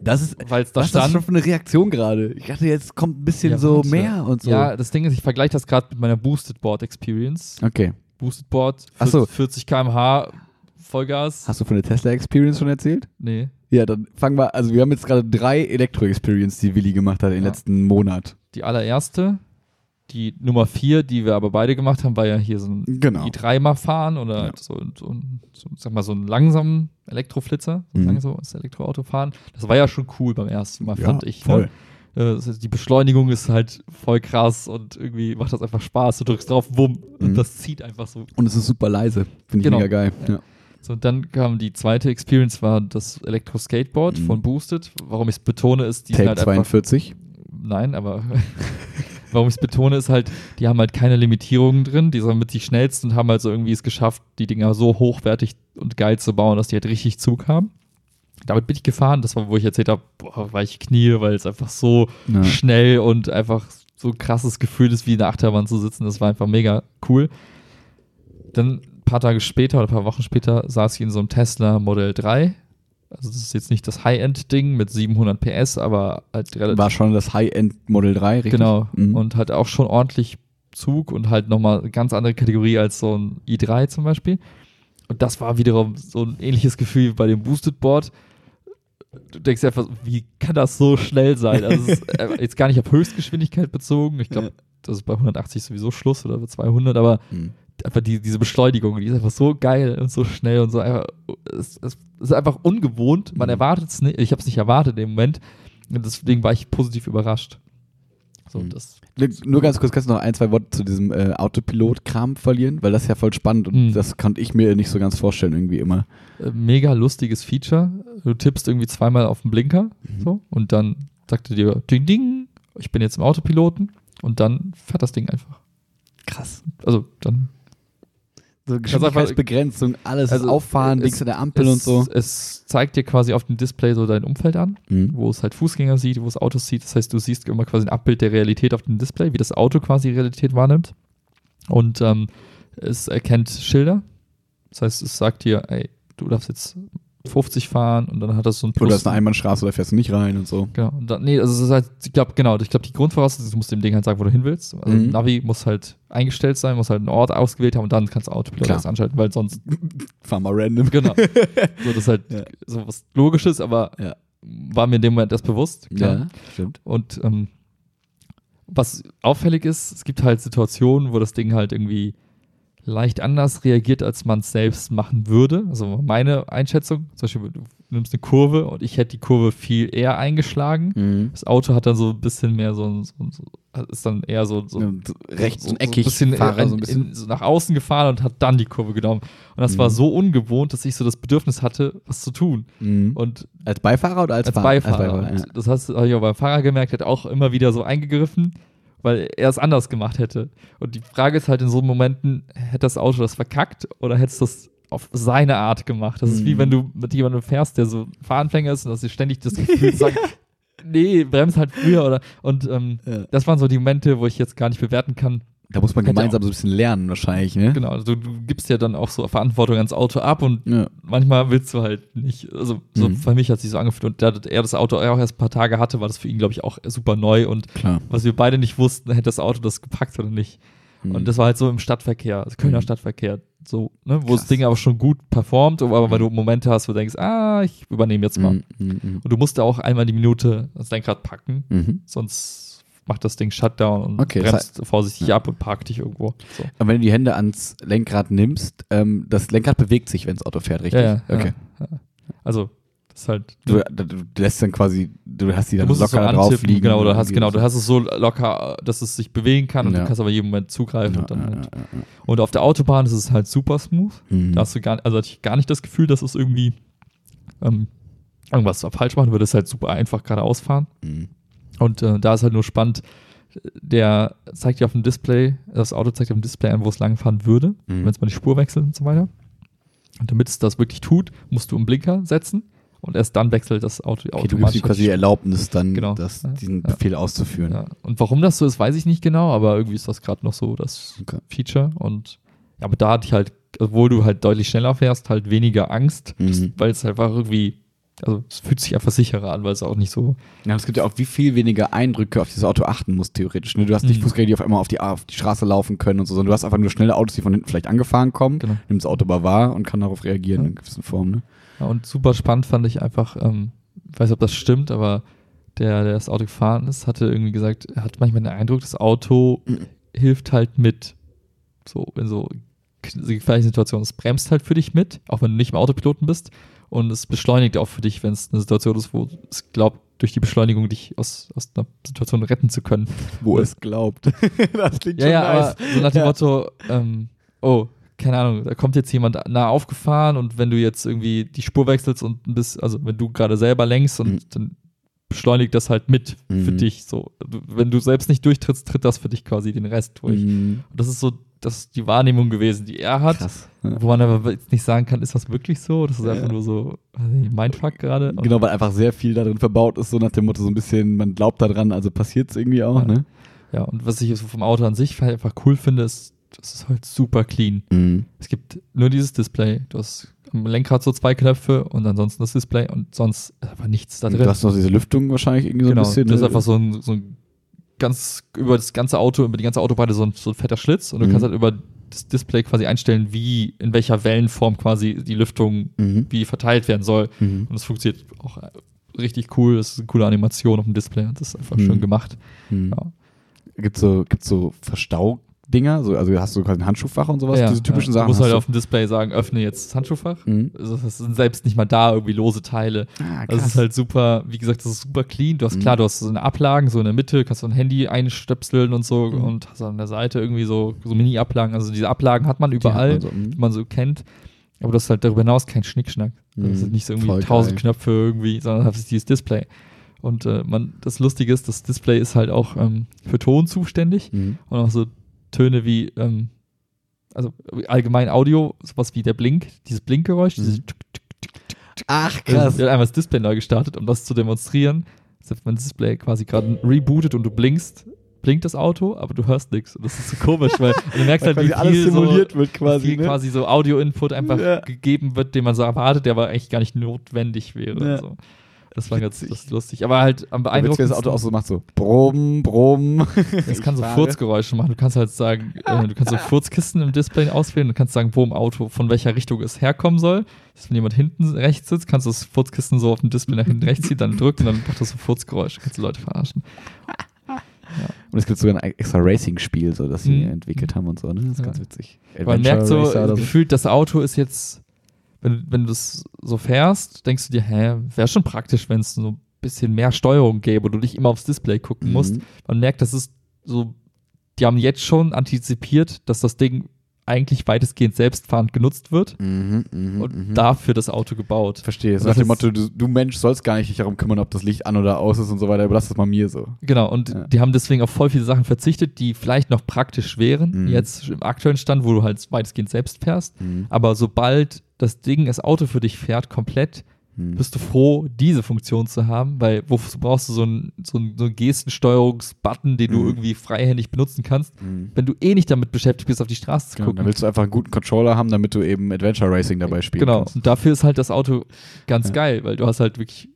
Das ist. weil es da Was ist das stand. schon für eine Reaktion gerade? Ich dachte, jetzt kommt ein bisschen Ja, so mehr und so. Ja, das Ding ist, ich vergleiche das gerade mit meiner Boosted Board Experience. Okay. Boosted Board, Ach so. 40 km/h, Vollgas. Hast du von der Tesla Experience schon erzählt? Nee. Ja, dann fangen wir. Also, wir haben jetzt gerade drei Elektro-Experience, die Willi gemacht hat im Ja. letzten Monat. Die allererste, die Nummer 4, die wir aber beide gemacht haben, war ja hier so ein Genau. i3 mal fahren oder Ja. so, so, ein- so, sag mal, so einen langsamen Elektroflitzer, so Mhm. langsames Elektroauto fahren. Das war ja schon cool beim ersten Mal, Ja, fand ich. voll. Ne? Das heißt, die Beschleunigung ist halt voll krass und irgendwie macht das einfach Spaß. Du drückst drauf, wumm, und Mhm. das zieht einfach so Und es ist super leise. Finde ich Genau. mega geil. Ja. So, und dann kam die zweite Experience, war das Elektro-Skateboard Mhm. von Boosted. Warum ich es betone, ist, die sind Tape halt einfach. 42. Nein, aber [laughs] warum ich es betone, ist halt, die haben halt keine Limitierungen drin, die sind mit die schnellsten und haben halt so irgendwie es geschafft, die Dinger so hochwertig und geil zu bauen, dass die halt richtig Zug haben. Damit bin ich gefahren, das war, wo ich erzählt habe, boah, war ich knie, weil es einfach so Ja. schnell und einfach so ein krasses Gefühl ist, wie in der Achterbahn zu sitzen. Das war einfach mega cool. Dann paar Tage später oder ein paar Wochen später saß ich in so einem Tesla Model 3. Also das ist jetzt nicht das High-End-Ding mit 700 PS, aber halt relativ War schon das High-End Model 3, richtig? Genau. Mhm. Und halt auch schon ordentlich Zug und halt nochmal eine ganz andere Kategorie als so ein i3 zum Beispiel. Und das war wiederum so ein ähnliches Gefühl wie bei dem Boosted Board. Du denkst einfach, wie kann das so schnell sein? Also es ist [laughs] äh, jetzt gar nicht auf Höchstgeschwindigkeit bezogen. Ich glaube, das ist bei 180 sowieso Schluss oder bei 200, aber Mhm. Einfach die, diese Beschleunigung, die ist einfach so geil und so schnell und so einfach, es, es ist einfach ungewohnt. Man Mhm. erwartet es nicht, ich habe es nicht erwartet im Moment. Und deswegen war ich positiv überrascht. So, Mhm. das Nur ganz kurz, kannst du noch ein, zwei Worte zu diesem äh, Autopilot-Kram verlieren? Weil das ist ja voll spannend und Mhm. das konnte ich mir nicht so ganz vorstellen, irgendwie immer. äh, mega lustiges Feature. Du tippst irgendwie zweimal auf den Blinker Mhm. so, und dann sagt er dir, ding, ding, ich bin jetzt im Autopiloten und dann fährt das Ding einfach. Krass. Also dann So Geschwindigkeitsbegrenzung, alles also, auffahren, links an der Ampel es, und so. Es zeigt dir quasi auf dem Display so dein Umfeld an. Mhm. wo es halt Fußgänger sieht, wo es Autos sieht. Das heißt, du siehst immer quasi ein Abbild der Realität auf dem Display, wie das Auto quasi Realität wahrnimmt. Und ähm, es erkennt Schilder. Das heißt, es sagt dir, ey, du darfst jetzt 50 fahren und dann hat das so ein Oder ist eine Einbahnstraße, da fährst du nicht rein und so. Genau. Und dann, nee, also es ist halt, ich glaube, genau, ich glaube, die Grundvoraussetzung ist, du musst dem Ding halt sagen, wo du hin willst. Also Mhm. Navi muss halt eingestellt sein, muss halt einen Ort ausgewählt haben und dann kannst du Autopilot erst anschalten, weil sonst, [laughs] Fahr mal random. genau. [laughs] so, das ist halt Ja. so was Logisches, aber Ja. war mir in dem Moment das bewusst. klar. stimmt. Und ähm, was auffällig ist, es gibt halt Situationen, wo das Ding halt irgendwie leicht anders reagiert, als man es selbst machen würde. Also meine Einschätzung, zum Beispiel, du nimmst eine Kurve und ich hätte die Kurve viel eher eingeschlagen. Mhm. Das Auto hat dann so ein bisschen mehr so, ein- so, so ist dann eher so, so Und rechts so, und eckig. so ein bisschen, Fahrer in, so ein bisschen. In, nach außen gefahren und hat dann die Kurve genommen. Und das Mhm. war so ungewohnt, dass ich so das Bedürfnis hatte, was zu tun. Mhm. Und als Beifahrer oder als, als Fahrer? Beifahrer. Als Beifahrer, Und Das hast du habe ich auch beim Fahrer gemerkt, hat auch immer wieder so eingegriffen, weil er es anders gemacht hätte. Und die Frage ist halt in so Momenten, hätte das Auto das verkackt oder hätte es das auf seine Art gemacht. Das ist wie Mhm. wenn du mit jemandem fährst, der so Fahranfänger ist und dass sie ständig das Gefühl [laughs] sagt, nee, bremst halt früher oder und ähm, Ja. das waren so die Momente, wo ich jetzt gar nicht bewerten kann. Da muss man Hätte gemeinsam so ein bisschen lernen wahrscheinlich, ne? Genau, also du gibst ja dann auch so Verantwortung ans Auto ab und Ja. manchmal willst du halt nicht. Also so Mhm. für mich hat sich so angefühlt und da er das Auto auch erst ein paar Tage hatte, war das für ihn glaube ich auch super neu und Klar. was wir beide nicht wussten, hätte das Auto das gepackt oder nicht. Mhm. Und das war halt so im Stadtverkehr, also Kölner Mhm. Stadtverkehr, so, ne, wo das Krass. Ding aber schon gut performt, aber weil Mhm. du Momente hast, wo du denkst, ah, ich übernehme jetzt mal. Mhm, mhm. Und du musst auch einmal die Minute das Lenkrad packen, sonst macht das Ding Shutdown und Okay, das bremst vorsichtig ja. ab und parkt dich irgendwo. So. Und wenn du die Hände ans Lenkrad nimmst, ähm, das Lenkrad bewegt sich, wenn das Auto fährt, richtig? Ja, okay. ja. Also, das ist halt. Du, du, lässt dann quasi, du hast die dann musst es so locker drauf liegen. genau, du hast, genau, das- du hast es so locker, dass es sich bewegen kann und Ja. du kannst aber jeden Moment zugreifen Ja, und dann halt. Und auf der Autobahn ist es halt super smooth. Mhm. Da hast du gar, also hatte ich gar nicht das Gefühl, dass es irgendwie ähm, irgendwas falsch machen würde. Es halt super einfach geradeaus fahren. Mhm. Und äh, da ist halt nur spannend, der zeigt dir auf dem Display, das Auto zeigt dir auf dem Display an, wo es langfahren würde, Mhm. wenn es mal die Spur wechselt und so weiter. Und damit es das wirklich tut, musst du einen Blinker setzen und erst dann wechselt das Auto Okay, du gibst quasi die Erlaubnis, dann Genau. das, Ja. diesen Ja. Befehl auszuführen. Ja. Und warum das so ist, weiß ich nicht genau, aber irgendwie ist das gerade noch so das Okay. Feature. Und ja, aber da hatte ich halt, obwohl du halt deutlich schneller fährst, halt weniger Angst, Mhm. weil es einfach irgendwie, also es fühlt sich einfach sicherer an, weil es auch nicht so. Ja, es gibt ja auch, wie viel weniger Eindrücke auf dieses Auto achten musst, theoretisch. Ne? Du hast nicht Mhm. Fußgänger, die auf einmal auf die, auf die Straße laufen können und so, sondern du hast einfach nur schnelle Autos, die von hinten vielleicht angefahren kommen, Genau. nimmst das Auto aber wahr und kann darauf reagieren Ja. in gewissen Form. Ne? Ja, und super spannend fand ich einfach, ähm, ich weiß nicht, ob das stimmt, aber der, der das Auto gefahren ist, hatte irgendwie gesagt, er hat manchmal den Eindruck, das Auto Mhm. hilft halt mit. So, in so gefährlichen Situationen. Es bremst halt für dich mit, auch wenn du nicht im Autopiloten bist. Und es beschleunigt auch für dich, wenn es eine Situation ist, wo es glaubt, durch die Beschleunigung dich aus, aus einer Situation retten zu können. Wo es glaubt. [laughs] das klingt Ja, ja, aber so nach dem Ja. Motto, ähm, oh, keine Ahnung, da kommt jetzt jemand nah aufgefahren und wenn du jetzt irgendwie die Spur wechselst und bisschen, also wenn du gerade selber lenkst und Mhm. dann beschleunigt das halt mit für Mhm. dich. So, wenn du selbst nicht durchtrittst, tritt das für dich quasi den Rest durch. Mhm. Und das ist so, das ist die Wahrnehmung gewesen, die er hat. Krass. Ja. Wo man aber jetzt nicht sagen kann, ist das wirklich so? Das ist Ja. einfach nur so, nicht, Mindfuck gerade. Genau, weil einfach sehr viel darin verbaut ist, so nach dem Motto, so ein bisschen, man glaubt daran, also passiert es irgendwie auch, Ja. ne? Ja, und was ich so vom Auto an sich einfach cool finde, ist, das ist halt super clean. Mhm. Es gibt nur dieses Display. Du hast am Lenkrad so zwei Knöpfe und ansonsten das Display und sonst einfach nichts da drin. Du hast noch diese Lüftung wahrscheinlich irgendwie so genau, ein bisschen. das ist ne? einfach so ein, so ein ganz über das ganze Auto, über die ganze Autobreite so ein, so ein fetter Schlitz und du Mhm. kannst halt über das Display quasi einstellen, wie, in welcher Wellenform quasi die Lüftung Mhm. wie verteilt werden soll. Mhm. Und das funktioniert auch äh, richtig cool. Das ist eine coole Animation auf dem Display und das ist einfach Mhm. schön gemacht. Mhm. Ja. Gibt's so, gibt's so Verstaudinger? So, also hast du quasi ein Handschuhfach und sowas? Ja, diese typischen ja. Sachen. Du musst hast halt du? auf dem Display sagen, öffne jetzt das Handschuhfach. Mhm. Also das sind selbst nicht mal da irgendwie lose Teile. Ah, Das ist halt super, wie gesagt, das ist super clean. Du hast Mhm. klar, du hast so eine Ablagen, so in der Mitte, kannst du ein Handy einstöpseln und so Mhm. und hast an der Seite irgendwie so, so Mini-Ablagen. Also diese Ablagen hat man Die überall, hat man so, mhm. die man so kennt. Aber das ist halt darüber hinaus kein Schnickschnack. Also Das Mhm. sind nicht so irgendwie tausend. Knöpfe irgendwie, sondern das ist dieses Display. Und äh, man, das Lustige ist, das Display ist halt auch ähm, für Ton zuständig Mhm. und auch so Töne wie, ähm, also allgemein Audio, sowas wie der Blink, dieses Blinkgeräusch, dieses Mhm. Ach, also, krass. wir haben einmal das Display neu gestartet, um das zu demonstrieren. Also, wenn das Display quasi gerade rebootet und du blinkst, blinkt das Auto, aber du hörst nichts. Und das ist so komisch, weil [laughs] du merkst halt, Weil wie quasi alles viel, simuliert so, wird wie quasi. viel ne? quasi so Audio-Input einfach Ja. gegeben wird, den man so erwartet, der aber eigentlich gar nicht notwendig wäre. Ja. So. Das war ganz Witzig. das ist lustig. Aber halt am beeindruckendsten, das Auto auch so macht, so Brumm, Brumm. [laughs] es kann so fahre. Furzgeräusche machen. Du kannst halt sagen, äh, du kannst so Furzkisten im Display auswählen. Du kannst sagen, wo im Auto, von welcher Richtung es herkommen soll. Das, wenn jemand hinten rechts sitzt, kannst du das Furzkisten so auf dem Display nach hinten rechts ziehen, dann drücken und dann macht das so Furzgeräusche. Kannst du Leute verarschen. Und es gibt sogar ein extra Racing-Spiel, so, das sie Mhm. entwickelt haben und so. Ne? Das ist Ja. ganz witzig. Man merkt so, oder gefühlt, das Auto ist jetzt, wenn, wenn du das so fährst, denkst du dir, hä, wäre schon praktisch, wenn es so ein bisschen mehr Steuerung gäbe und du nicht immer aufs Display gucken musst. Mhm. Man merkt, das ist so, die haben jetzt schon antizipiert, dass das Ding eigentlich weitestgehend selbstfahrend genutzt wird Mhm, mhm, und mhm. dafür das Auto gebaut. Verstehe. So Und nach dem das Motto, du, du Mensch sollst gar nicht dich darum kümmern, ob das Licht an oder aus ist und so weiter. Überlass das mal mir so. Genau, und Ja. die haben deswegen auf voll viele Sachen verzichtet, die vielleicht noch praktisch wären, Mhm. jetzt im aktuellen Stand, wo du halt weitestgehend selbst fährst. Aber sobald das Ding, das Auto für dich fährt, komplett, Mhm. bist du froh, diese Funktion zu haben, weil wozu brauchst du so einen so einen, so einen Gestensteuerungsbutton, den du Mhm. irgendwie freihändig benutzen kannst, Mhm. wenn du eh nicht damit beschäftigt bist, auf die Straße zu Genau, gucken. dann willst du einfach einen guten Controller haben, damit du eben Adventure Racing dabei spielen Genau, kannst. und dafür ist halt das Auto ganz Ja. geil, weil du hast halt wirklich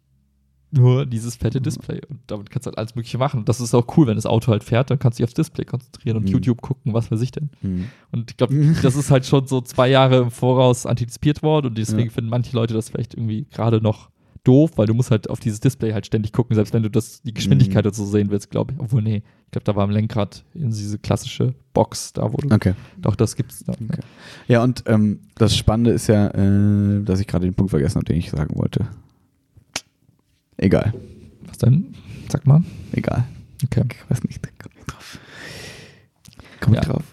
nur dieses fette Display und damit kannst du halt alles Mögliche machen. Und das ist auch cool, wenn das Auto halt fährt, dann kannst du dich aufs Display konzentrieren und Mhm. YouTube gucken, was weiß ich denn. Mhm. Und ich glaube, das ist halt schon so zwei Jahre im Voraus antizipiert worden und deswegen Ja. finden manche Leute das vielleicht irgendwie gerade noch doof, weil du musst halt auf dieses Display halt ständig gucken, selbst wenn du das, die Geschwindigkeit Mhm. so sehen willst, glaube ich. Obwohl, nee, ich glaube, da war am Lenkrad in diese klassische Box, da wo du, Okay. doch, das gibt's da. Okay. Ja, und ähm, das Spannende ist ja, äh, dass ich gerade den Punkt vergessen habe, den ich sagen wollte. Egal. Was denn? Sag mal. Egal. Okay. Ich weiß nicht. Komm nicht drauf. Komm nicht Ja. drauf.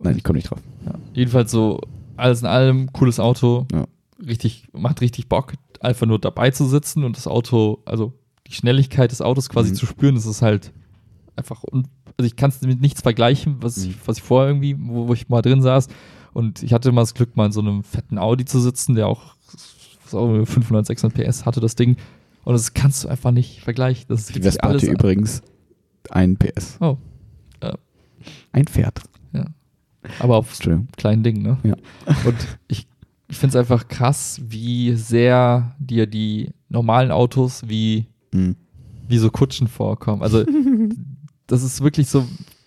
Nein, ich komme nicht drauf. Ja. Jedenfalls so, alles in allem, cooles Auto. Ja. Richtig, macht richtig Bock, einfach nur dabei zu sitzen und das Auto, also die Schnelligkeit des Autos quasi Mhm. zu spüren, das ist halt einfach, un also ich kann es mit nichts vergleichen, was, Mhm. ich, was ich vorher irgendwie, wo, wo ich mal drin saß. Und ich hatte mal das Glück, mal in so einem fetten Audi zu sitzen, der auch, auch 500, 600 PS hatte, das Ding. Und das kannst du einfach nicht vergleichen. Das ist Die hatte übrigens ein PS. Oh, Ein Pferd. aber auf kleinen Ding, ne? Ja. Und ich, ich finde es einfach krass, wie sehr dir die normalen Autos wie, Mhm. wie so Kutschen vorkommen. Also, [laughs] das ist wirklich so,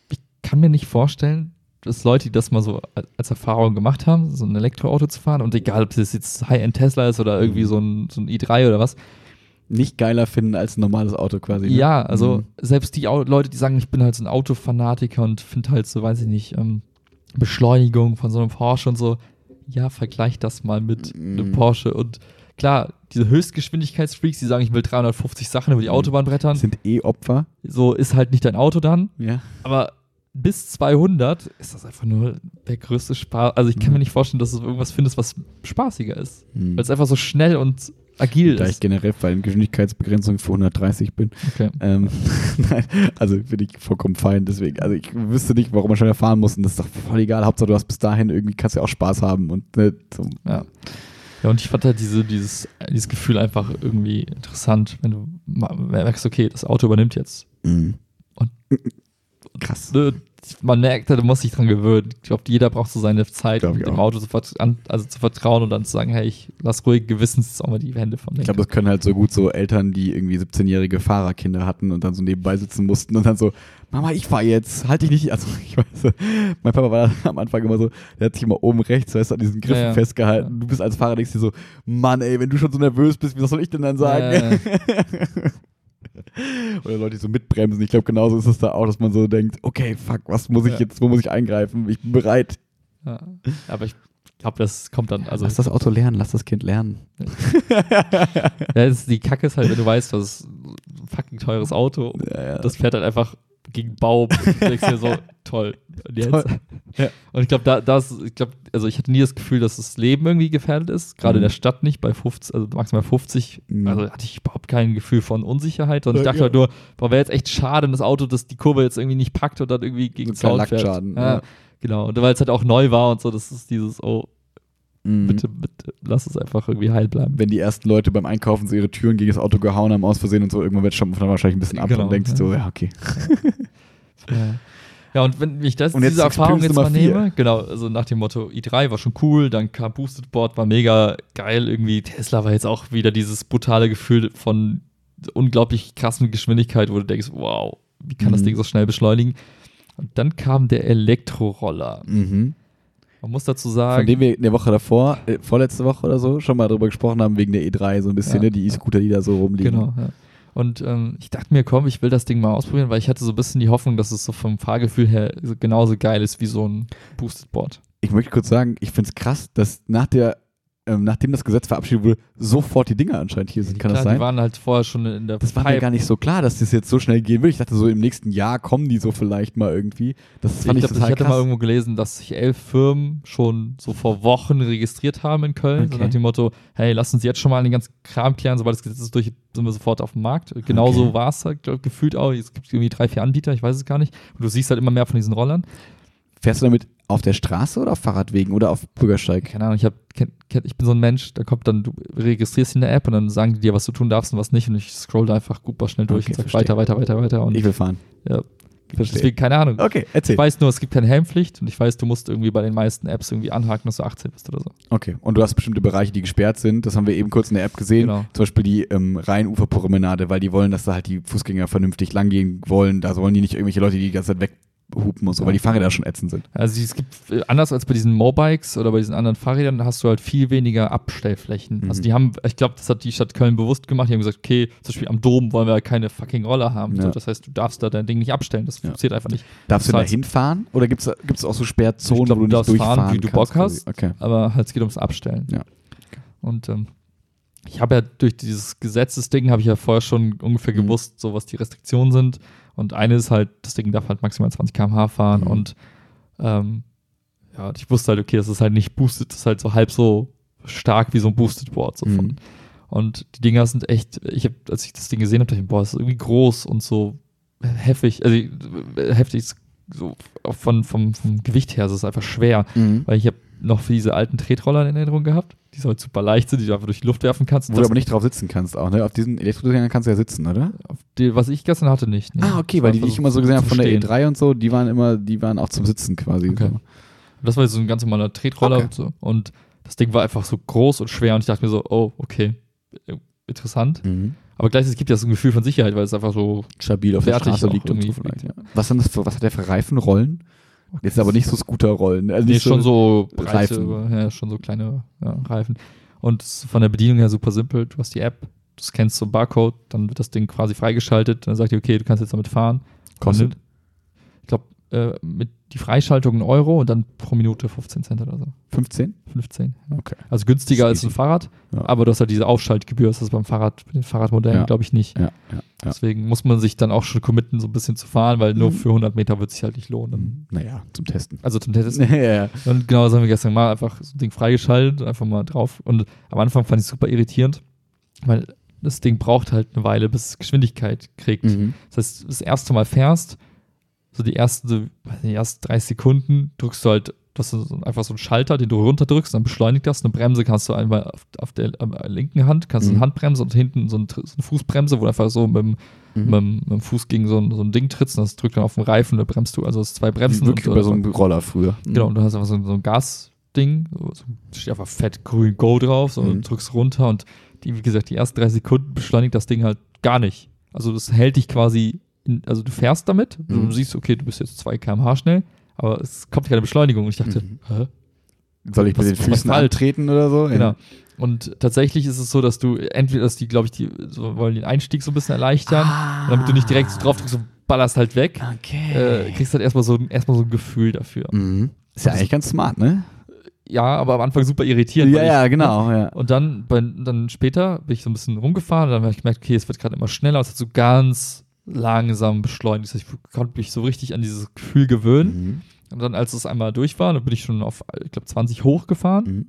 ich kann mir nicht vorstellen, dass Leute, die das mal so als- als Erfahrung gemacht haben, so ein Elektroauto zu fahren und egal, ob das jetzt High-End Tesla ist oder irgendwie Mhm. so ein, so ein i3 oder was, Nicht geiler finden als ein normales Auto quasi. Ne? Ja, also Mhm. selbst die Leute, die sagen, ich bin halt so ein Autofanatiker und finde halt so, weiß ich nicht, ähm, Beschleunigung von so einem Porsche und so. Ja, vergleich das mal mit einem Mhm. Porsche. Und klar, diese Höchstgeschwindigkeitsfreaks, die sagen, ich will 350 Sachen über die Mhm. Autobahn brettern, Sind eh Opfer. so ist halt nicht dein Auto dann. Ja. Aber bis 200 ist das einfach nur der größte Spaß. Also ich kann Mhm. mir nicht vorstellen, dass du irgendwas findest, was spaßiger ist. Mhm. Weil es einfach so schnell und agil Da ich ist. generell bei den Geschwindigkeitsbegrenzungen für 130 bin. Okay. Ähm, [laughs] nein, also bin ich vollkommen fein. Deswegen, also ich wüsste nicht, warum man schneller fahren muss. Und das ist doch voll egal. Hauptsache, du hast bis dahin irgendwie, kannst ja auch Spaß haben. Und ne, so, Ja. Ja, und ich fand halt diese, dieses, dieses Gefühl einfach irgendwie interessant, wenn du merkst, okay, das Auto übernimmt jetzt. mm. Und- krass. Ne, Man merkt, du musst dich dran gewöhnen. Ich glaube, jeder braucht so seine Zeit, um ich dem. Auto zu, an, also zu vertrauen und dann zu sagen, hey, ich lass ruhig gewissens auch mal die Hände vom Ich Lenker. glaube, das können halt so gut so Eltern, die irgendwie 17-jährige Fahrerkinder hatten und dann so nebenbei sitzen mussten und dann so, Mama, ich fahr jetzt, halt dich nicht. [laughs] Also ich weiß, mein Papa war [laughs] am Anfang immer so, der hat sich immer oben rechts, weißt du, an diesen Griffen Ja, ja. festgehalten. Ja. Du bist als Fahrer, denkst dir so, Mann, ey, wenn du schon so nervös bist, was soll ich denn dann sagen? [laughs] Oder Leute, die so mitbremsen. Ich glaube, genauso ist es da auch, dass man so denkt, okay, fuck, was muss ich Ja. jetzt, wo muss ich eingreifen? Ich bin bereit. ja. Aber ich glaube, das kommt dann, also lass das Auto lernen, lass das Kind lernen. ja, das ist, die Kacke ist halt, wenn du weißt, das ist ein fucking teures Auto, Ja, ja. das fährt halt einfach gegen Baum. Und denkst dir so, [laughs] toll. Und, jetzt, Toll. Ja. und ich glaube, da, das, ich glaube, also ich hatte nie das Gefühl, dass das Leben irgendwie gefährdet ist. Gerade in Mhm. der Stadt nicht, bei 50, also maximal 50. Mhm. Also hatte ich überhaupt kein Gefühl von Unsicherheit. Und ich Ja, dachte ja. halt nur, boah, wäre jetzt echt schade, wenn das Auto, das die Kurve jetzt irgendwie nicht packt und dann irgendwie gegen So Zaun fährt. Lackschaden, Ja, ja. Genau. Und weil es halt auch neu war und so, das ist dieses, oh, Mhm. bitte, bitte, lass es einfach irgendwie heil bleiben. Wenn die ersten Leute beim Einkaufen so ihre Türen gegen das Auto gehauen haben, aus Versehen und so, irgendwann wird schon dann wahrscheinlich ein bisschen ab Genau, und denkst ja. so, ja, okay. [laughs] Ja. Ja, und wenn ich das, Und jetzt diese Erfahrung jetzt mal vier. nehme, genau, also nach dem Motto i3 war schon cool, dann kam Boosted Board, war mega geil irgendwie. Tesla war jetzt auch wieder dieses brutale Gefühl von unglaublich krassen Geschwindigkeit, wo du denkst, wow, wie kann das Mhm. Ding so schnell beschleunigen? Und dann kam der Elektroroller. Mhm. Man muss dazu Von sagen, dem wir in der Woche davor, äh, vorletzte Woche oder so, schon mal drüber gesprochen haben, wegen der E3, so ein bisschen, Ja. ne, die E-Scooter, die da so rumliegen. Genau, ja. Und ähm, ich dachte mir, komm, ich will das Ding mal ausprobieren, weil ich hatte so ein bisschen die Hoffnung, dass es so vom Fahrgefühl her so genauso geil ist wie so ein Boosted Board. Ich möchte kurz sagen, ich finde es krass, dass nach der ähm, nachdem das Gesetz verabschiedet wurde, sofort die Dinge anscheinend hier sind. Kann Klar, das sein? die waren halt vorher schon in der das war mir gar nicht so klar, dass das jetzt so schnell gehen würde. Ich dachte so, im nächsten Jahr kommen die so vielleicht mal irgendwie. Das fand ich, ich, glaub, total ich hatte krass. mal irgendwo gelesen, dass sich elf Firmen schon so vor Wochen registriert haben in Köln. So Okay. nach dem Motto, hey, lass uns jetzt schon mal den ganzen Kram klären, sobald das Gesetz ist durch, sind wir sofort auf dem Markt. Genauso Okay. war es halt, gefühlt auch. Es gibt irgendwie drei, vier Anbieter, ich weiß es gar nicht. Und du siehst halt immer mehr von diesen Rollern. Fährst du damit auf der Straße oder auf Fahrradwegen oder auf Bürgersteig? Keine Ahnung, ich, hab, ich bin so ein Mensch, da kommt dann, du registrierst dich in der App und dann sagen die dir, was du tun darfst und was nicht. Und ich scroll da einfach super schnell durch Okay, und sag verstehe. weiter, weiter, weiter, weiter. Und Ich will fahren. ja, Verstehe. deswegen, keine Ahnung. Okay, Ich erzähl. weiß nur, es gibt keine Helmpflicht und ich weiß, du musst irgendwie bei den meisten Apps irgendwie anhaken, dass du 18 bist oder so. Okay, und du hast bestimmte Bereiche, die gesperrt sind. Das haben wir eben kurz in der App gesehen. Genau. Zum Beispiel die ähm, Rheinuferpromenade, weil die wollen, dass da halt die Fußgänger vernünftig langgehen wollen. Da wollen die nicht irgendwelche Leute, die die ganze Zeit weghupen und so, weil die Fahrräder schon ätzend sind. Also es gibt, äh, anders als bei diesen Mobikes oder bei diesen anderen Fahrrädern, hast du halt viel weniger Abstellflächen. Mhm. Also die haben, ich glaube, das hat die Stadt Köln bewusst gemacht. Die haben gesagt, okay, zum Beispiel am Dom wollen wir halt keine fucking Roller haben. Ja. So, das heißt, du darfst da dein Ding nicht abstellen. Das funktioniert einfach nicht. Darfst du da hinfahren oder gibt es auch so Sperrzonen, Ich glaub, wo du du nicht darfst fahren, durchfahren wie du Bock hast. Okay. Aber halt, es geht ums Abstellen. Ja. Und ähm, ich habe ja durch dieses Gesetzesding, habe ich ja vorher schon ungefähr Mhm. gewusst, so was die Restriktionen sind. Und eine ist halt, das Ding darf halt maximal 20 km/h fahren. Mhm. Und ähm, ja, ich wusste halt, okay, das ist halt nicht boosted, das ist halt so halb so stark wie so ein Boosted Board. So von. Mhm. Und die Dinger sind echt, ich habe, als ich das Ding gesehen habe, dachte ich, boah, das ist irgendwie groß und so heftig, also äh, heftig, ist so von, vom, vom Gewicht her, es ist einfach schwer. Mhm. Weil ich habe noch für diese alten Tretroller in Erinnerung gehabt, die so halt super leicht sind, die du einfach durch die Luft werfen kannst. Wo du aber nicht drauf sitzen kannst auch, ne? Auf diesen Elektrodingern kannst du ja sitzen, oder? auf die, was ich gestern hatte, nicht. nee. Ah, okay, weil die, die ich immer so gesehen habe von der Stehen. E3 und so, die waren immer, die waren auch zum Sitzen quasi. Okay. So. Das war jetzt so ein ganz normaler Tretroller Okay. und so. Und das Ding war einfach so groß und schwer und ich dachte mir so, oh, okay, interessant. Mhm. Aber gleichzeitig gibt es so ein Gefühl von Sicherheit, weil es einfach so, Stabil auf der Straße liegt und so vielleicht. Ja. Was, sind das für, was hat der für Reifenrollen? Jetzt aber nicht so Scooterrollen. Also nee, schon so breite, Reifen. ja, schon so kleine ja, Reifen. Und von der Bedienung her super simpel. Du hast die App, du scannst so einen Barcode, dann wird das Ding quasi freigeschaltet, dann sagt ihr, okay, du kannst jetzt damit fahren. Kostet? Äh, mit die Freischaltung ein Euro und dann pro Minute 15 Cent oder so. 15? 15. Ja. Okay. Also günstiger als ein. Fahrrad, Ja. aber du hast halt diese Aufschaltgebühr, das ist beim Fahrrad, mit den Fahrradmodellen, Ja. glaube ich, nicht. Ja. Deswegen muss man sich dann auch schon committen, so ein bisschen zu fahren, weil nur Mhm. für 100 Meter wird sich halt nicht lohnen. Naja, zum Testen. Also zum Testen. [laughs] ja, ja. Und genau das haben wir gestern mal einfach so ein Ding freigeschaltet, einfach mal drauf. Und am Anfang fand ich es super irritierend, weil das Ding braucht halt eine Weile, bis es Geschwindigkeit kriegt. Mhm. Das heißt, das erste Mal fährst, so die ersten, nicht, ersten 30 Sekunden drückst du halt, du hast so einfach so einen Schalter, den du runterdrückst, dann beschleunigt das. Eine Bremse kannst du einmal auf, auf der äh, linken Hand, kannst du Mhm. eine Handbremse und hinten so, ein, so eine Fußbremse, wo du einfach so mit dem, Mhm. mit, dem, mit dem Fuß gegen so ein, so ein Ding trittst und das drückt dann auf den Reifen, da bremst du. Also es sind zwei Wie Bremsen. wirklich und, über so einen Roller früher. Genau, und du hast einfach so, so ein Gasding, so, so steht einfach fett grün Go drauf, so Mhm. und drückst runter und die, wie gesagt, die ersten drei Sekunden beschleunigt das Ding halt gar nicht. Also das hält dich quasi, in, also du fährst damit, Mhm. du siehst, okay, du bist jetzt 2 km/h schnell, aber es kommt keine Beschleunigung. Und ich dachte, Mhm. hä? Soll ich mit den Füßen antreten oder so? Genau. Und tatsächlich ist es so, dass du entweder, dass die, glaube ich, die so wollen den Einstieg so ein bisschen erleichtern, Ah. damit du nicht direkt so drauf drückst und ballerst halt weg, Okay. äh, kriegst halt erstmal so, erstmal so ein Gefühl dafür. mhm. Ist ja eigentlich ganz smart, ne? Ja, aber am Anfang super irritierend. Ja, ich- ja, genau. Ja. Und dann, bei, dann später bin ich so ein bisschen rumgefahren und dann habe ich gemerkt, okay, es wird gerade immer schneller, es hat so ganz langsam beschleunigt. Ich konnte mich so richtig an dieses Gefühl gewöhnen. Mhm. Und dann, als es einmal durch war, dann bin ich schon auf, ich glaube, 20 hochgefahren. Mhm.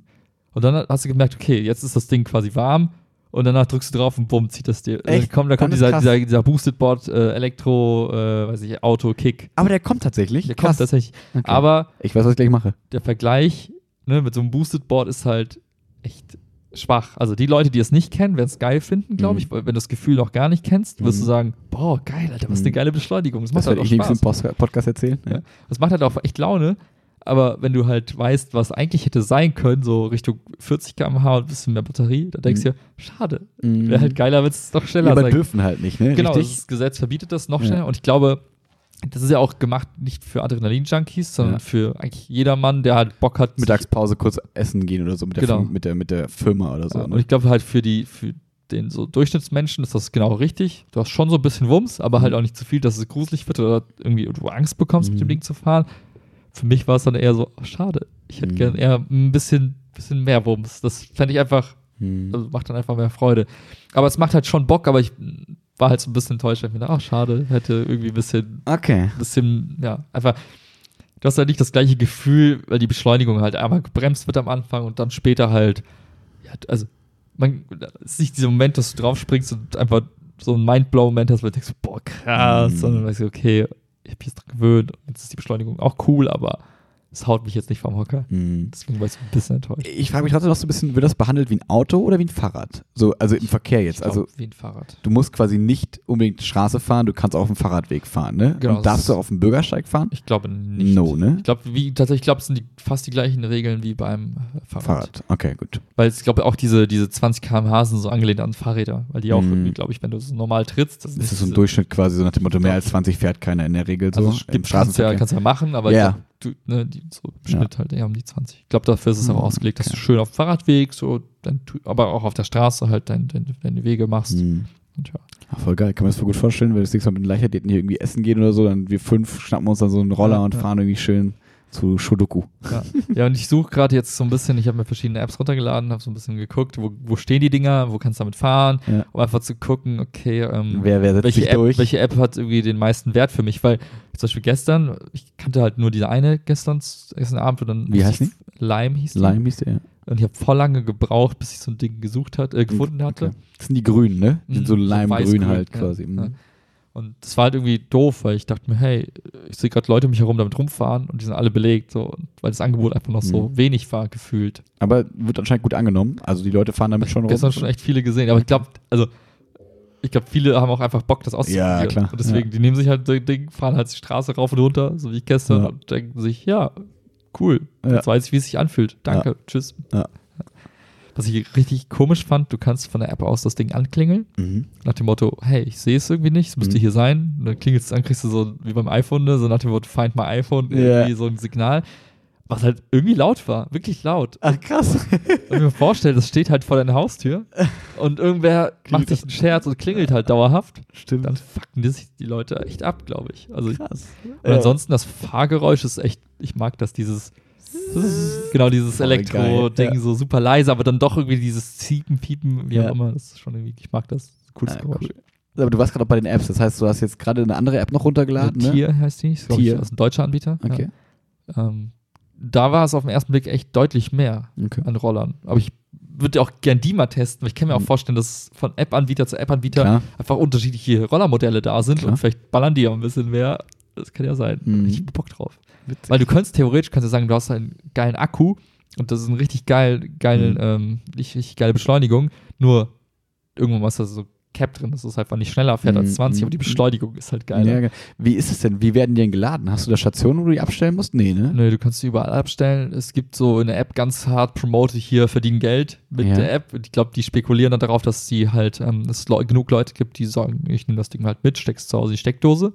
Und dann hast du gemerkt, okay, jetzt ist das Ding quasi warm. Und danach drückst du drauf und bumm, zieht das dir. Dann Echt? kommt, da kommt Dann ist dieser, dieser, dieser Boosted Board äh, Elektro, äh, weiß ich, Auto, Kick. Aber der kommt tatsächlich. Der Krass. kommt tatsächlich. Okay. Aber ich weiß, was ich gleich mache. der Vergleich ne, mit so einem Boosted Board ist halt echt schwach. Also die Leute, die es nicht kennen, werden es geil finden, glaube Mhm. ich. Wenn du das Gefühl noch gar nicht kennst, wirst Mhm. du sagen, boah, geil, Alter, was Mhm. eine geile Beschleunigung. Das macht Das halt werde auch ich Spaß. Post Podcast erzählen. Ja. Das macht halt auch echt Laune. Aber wenn du halt weißt, was eigentlich hätte sein können, so Richtung 40 km/h und ein bisschen mehr Batterie, dann denkst du Mhm. dir, schade. Mhm. Wäre halt geiler, wenn es doch schneller ja, aber sein dürfen halt nicht, ne? Genau, Richtig? das Gesetz verbietet das noch Ja. schneller. Und ich glaube, das ist ja auch gemacht nicht für Adrenalin-Junkies, sondern Ja. für eigentlich jedermann, der halt Bock hat. Mittagspause kurz essen gehen oder so mit der, Genau. Firma, mit der, mit der Firma oder so. Ja, und ne? ich glaube halt für die, für den so Durchschnittsmenschen ist das genau richtig. Du hast schon so ein bisschen Wumms, aber halt Mhm. auch nicht zu viel, dass es gruselig wird oder irgendwie du Angst bekommst, mit dem Mhm. Ding zu fahren. für mich war es dann eher so, oh, schade. Ich hätte Mhm. gern eher ein bisschen, bisschen mehr Wumms. Das fände ich einfach, Hm. also macht dann einfach mehr Freude. Aber es macht halt schon Bock, aber ich war halt so ein bisschen enttäuscht, weil ich mir dachte, ach, schade, hätte irgendwie ein bisschen, Okay. bisschen, ja, einfach, du hast halt nicht das gleiche Gefühl, weil die Beschleunigung halt einmal gebremst wird am Anfang und dann später halt, ja, also, man, es ist nicht dieser Moment, dass du drauf springst und einfach so ein Mindblow-Moment hast, wo du denkst, boah, krass, Mhm. sondern weißt du, okay, ich habe mich jetzt dran gewöhnt, jetzt ist die Beschleunigung auch cool, aber es haut mich jetzt nicht vom Hocker. Hm. Deswegen war ich so ein bisschen enttäuscht. Ich frage mich trotzdem noch so ein bisschen, wird das behandelt wie ein Auto oder wie ein Fahrrad? So, also im Verkehr jetzt. Glaub, Also wie ein Fahrrad. du musst quasi nicht unbedingt Straße fahren, du kannst auch auf dem Fahrradweg fahren, ne? Genau, Und darfst das- du auf dem Bürgersteig fahren? Ich glaube nicht. No, ne? Ich glaube, wie tatsächlich, ich glaube, es sind die, fast die gleichen Regeln wie beim äh, Fahrrad. Fahrrad. Okay, gut. Weil ich glaube auch diese, diese 20 km/h sind so angelehnt an Fahrräder, weil die auch Mhm. irgendwie, glaube ich, wenn du so normal trittst, das Das ist so ein Durchschnitt quasi, so nach dem Motto, mehr als 20 fährt keiner in der Regel so Also im gibt, kannst ja, Straßenverkehr. kannst du ja machen, aber Ja. Ich du, ne, die, so im Ja. Schnitt halt eher um die 20. Ich glaube, dafür ist es auch Mhm, ausgelegt, dass okay. du schön auf dem Fahrradweg, so, dann, aber auch auf der Straße halt dein, dein, deine Wege machst. Hm. Und ja. Ah, voll geil, kann man das voll gut vorstellen, wenn wir das nächste Mal mit den Leichtathleten hier irgendwie essen gehen oder so, dann wir fünf schnappen uns dann so einen Roller Ja, und ja. fahren irgendwie schön zu Shodoku. Ja. ja, und ich suche gerade jetzt so ein bisschen, ich habe mir verschiedene Apps runtergeladen, habe so ein bisschen geguckt, wo, wo stehen die Dinger, wo kannst du damit fahren, Ja. um einfach zu gucken, okay, ähm, Wer, wer setzt welche, sich App, durch? welche App hat irgendwie den meisten Wert für mich, weil zum Beispiel gestern, ich kannte halt nur diese eine gestern, gestern Abend und dann Wie heißt die? Lime hieß die. Lime hieß der, ja. Und ich habe voll lange gebraucht, bis ich so ein Ding gesucht hat, äh, gefunden hatte. Okay. Das sind die Grünen, ne? Die sind so Mhm, so Lime-Grün weiß-grün, halt quasi. Mhm. ja. Und das war halt irgendwie doof, weil ich dachte mir, hey, ich sehe gerade Leute um mich herum damit rumfahren und die sind alle belegt, so, weil das Angebot einfach noch so Mhm. wenig war, gefühlt. Aber wird anscheinend gut angenommen. Also die Leute fahren damit schon rum. Gestern schon echt viele gesehen, aber ich glaube, also ich glaube, viele haben auch einfach Bock, das auszuprobieren. Ja, klar, Und deswegen, die nehmen sich halt so ein Ding, fahren halt die Straße rauf und runter, so wie ich gestern, Ja. und denken sich, ja, cool, Ja. jetzt weiß ich, wie es sich anfühlt. Danke, tschüss. Ja. Was ich richtig komisch fand, du kannst von der App aus das Ding anklingeln, Mhm. nach dem Motto, hey, ich sehe es irgendwie nicht, es müsste Mhm. hier sein. Und dann klingelt es an, kriegst du so wie beim iPhone, ne, so nach dem Motto, find my iPhone, Ja. irgendwie so ein Signal, was halt irgendwie laut war, wirklich laut. Ach krass. Und ich mir vorstelle, das steht halt vor deiner Haustür und irgendwer [laughs] macht sich einen Scherz und klingelt halt dauerhaft, Stimmt. dann fucken die sich die Leute echt ab, glaube ich. Also krass. und ansonsten das Fahrgeräusch ist echt, ich mag das, dieses genau dieses Elektro-Ding, ja. so super leise, aber dann doch irgendwie dieses Ziepen, Piepen, wie Ja. auch immer, das ist schon irgendwie, ich mag das. Cooles Ah, Geräusch. cool. Aber du warst gerade bei den Apps. Das heißt, du hast jetzt gerade eine andere App noch runtergeladen, ne? Tier heißt die, ist, Tier. Ich, aus ein deutscher Anbieter. Okay. Ja. Ähm, da war es auf den ersten Blick echt deutlich mehr okay. an Rollern. Aber ich würde auch gern die mal testen, weil ich kann mir auch Mhm. vorstellen, dass von App-Anbieter zu App-Anbieter einfach unterschiedliche Rollermodelle da sind Klar. und vielleicht ballern die ja ein bisschen mehr. Das kann ja sein. Mhm. Ich hab Bock drauf. Weil du könntest theoretisch kannst du sagen, du hast einen geilen Akku und das ist eine richtig geil, geile, Mhm. ähm, richtig, richtig geile Beschleunigung. Nur irgendwann ist da so Cap drin, dass es einfach nicht schneller fährt Mhm. als 20, aber die Beschleunigung ist halt geil. Ja, wie ist es denn? Wie werden die denn geladen? Hast du da Stationen, wo du die abstellen musst? Nee, ne? Nö, du kannst sie überall abstellen. Es gibt so in der App ganz hart promote hier verdienen Geld mit Ja. der App. Ich glaube, die spekulieren dann darauf, dass sie halt, ähm, es genug Leute gibt, die sagen, ich nehme das Ding halt mit, steckst zu Hause in die Steckdose.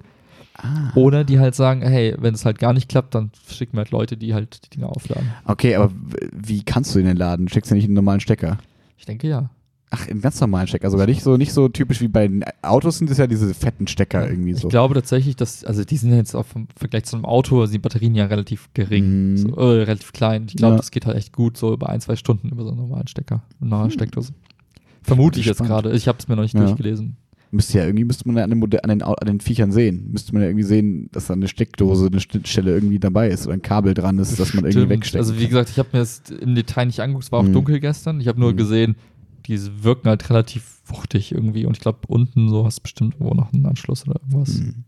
Ah. Oder die halt sagen, hey, wenn es halt gar nicht klappt, dann schicken wir halt Leute, die halt die Dinger aufladen. Okay, aber wie kannst du den laden? Steckst du nicht in einen normalen Stecker? Ich denke ja. Ach, in ganz normalen Stecker. Sogar nicht so, nicht so typisch wie bei den Autos sind es ja diese fetten Stecker irgendwie so. Ich glaube tatsächlich, dass, also die sind jetzt auch im Vergleich zu einem Auto, also die Batterien ja relativ gering, Mhm. so, äh, relativ klein. Ich glaube, Ja. das geht halt echt gut, so über ein, zwei Stunden über so einen normalen Stecker, eine normale Steckdose. Vermute ich jetzt gerade. Ich habe es mir noch nicht Ja. durchgelesen. Müsste ja irgendwie, müsste man ja an den, Mode- an, den, an den Viechern sehen. Müsste man ja irgendwie sehen, dass da eine Steckdose, eine Schnittstelle irgendwie dabei ist oder ein Kabel dran ist, dass man irgendwie wegsteckt. Also wie gesagt, ich habe mir das im Detail nicht angeguckt, es war auch Mhm. dunkel gestern. Ich habe nur Mhm. gesehen, die wirken halt relativ wuchtig irgendwie und ich glaube unten so hast du bestimmt irgendwo noch einen Anschluss oder irgendwas. Mhm.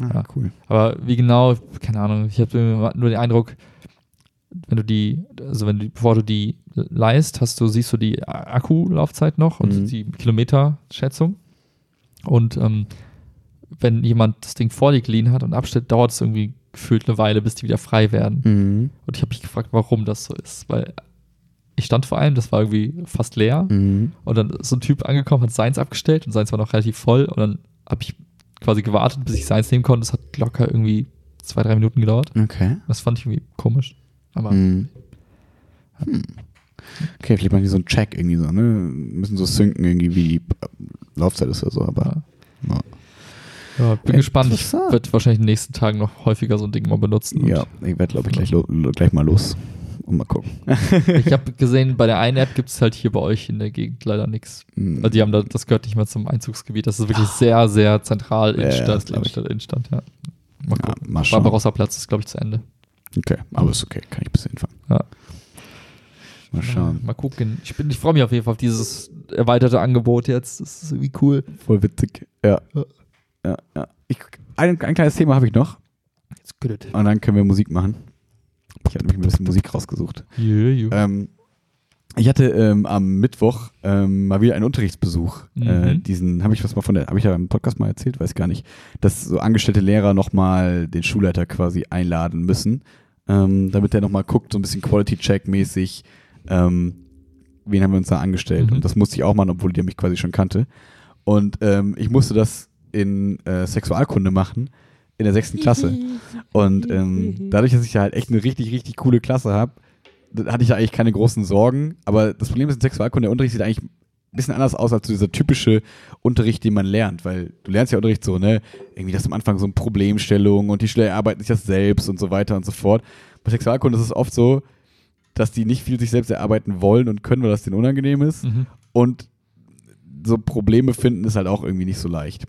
Ah, Ja. cool. Aber wie genau, keine Ahnung, ich habe nur den Eindruck, wenn du die, also wenn du, bevor du die leist, hast du, siehst du die Akkulaufzeit noch und Mhm. die Kilometerschätzung. Und ähm, wenn jemand das Ding vor dir geliehen hat und abstellt, dauert es irgendwie gefühlt eine Weile, bis die wieder frei werden. Mhm. Und ich habe mich gefragt, warum das so ist. Weil ich stand vor allem, das war irgendwie fast leer. Mhm. Und dann ist so ein Typ angekommen, hat seins abgestellt und seins war noch relativ voll. Und dann habe ich quasi gewartet, bis ich seins nehmen konnte. Das hat locker irgendwie zwei, drei Minuten gedauert. Okay. Das fand ich irgendwie komisch. Aber Mhm. Hm. Okay, vielleicht machen die so einen Check irgendwie so, ne? Müssen so synken irgendwie, wie die Laufzeit ist oder so, aber. ja. Ja. Ja, bin gespannt. Ich werde wahrscheinlich in den nächsten Tagen noch häufiger so ein Ding mal benutzen. Ja, ich werde, glaube ich, gleich, gleich mal los und mal gucken. ich habe gesehen, bei der einen App gibt es halt hier bei euch in der Gegend leider nichts. Mhm. Also die haben da, das gehört nicht mehr zum Einzugsgebiet. Das ist wirklich oh. sehr, sehr zentral ja, Innenstadt, ja, Innenstadt, Innenstadt, ja. Mal gucken. Ja, mal Barbarossa Platz ist, glaube ich, zu Ende. Okay, aber ist okay, kann ich bis hinfahren. Ja. Mal schauen. Mal gucken. Ich, ich freue mich auf jeden Fall auf dieses erweiterte Angebot jetzt. Das ist irgendwie cool. Voll witzig. Ja. Ja, ja. Ich, ein, ein kleines Thema habe ich noch. It's good. Und dann können wir Musik machen. Ich habe nämlich ein bisschen Musik rausgesucht. Yeah, yeah. Ähm, ich hatte ähm, am Mittwoch ähm, mal wieder einen Unterrichtsbesuch. Äh, mhm. Äh, diesen habe ich was mal von der, habe ich ja im Podcast mal erzählt, weiß gar nicht, dass so angestellte Lehrer nochmal den Schulleiter quasi einladen müssen, ähm, damit der nochmal guckt, so ein bisschen Quality-Check-mäßig, ähm, wen haben wir uns da angestellt. Mhm. Und das musste ich auch machen, obwohl der mich quasi schon kannte. Und ähm, ich musste das in äh, Sexualkunde machen in der sechsten Klasse. [laughs] Und ähm, dadurch, dass ich halt echt eine richtig, richtig coole Klasse habe, hatte ich da eigentlich keine großen Sorgen. Aber das Problem ist, in Sexualkunde, der Unterricht sieht eigentlich ein bisschen anders aus als dieser typische Unterricht, den man lernt. Weil du lernst ja Unterricht so, ne? Irgendwie, das am Anfang so eine Problemstellung und die Schüler erarbeiten sich das selbst und so weiter und so fort. Bei Sexualkunde ist es oft so, dass die nicht viel sich selbst erarbeiten wollen und können, weil das denen unangenehm ist. Mhm. Und so Probleme finden ist halt auch irgendwie nicht so leicht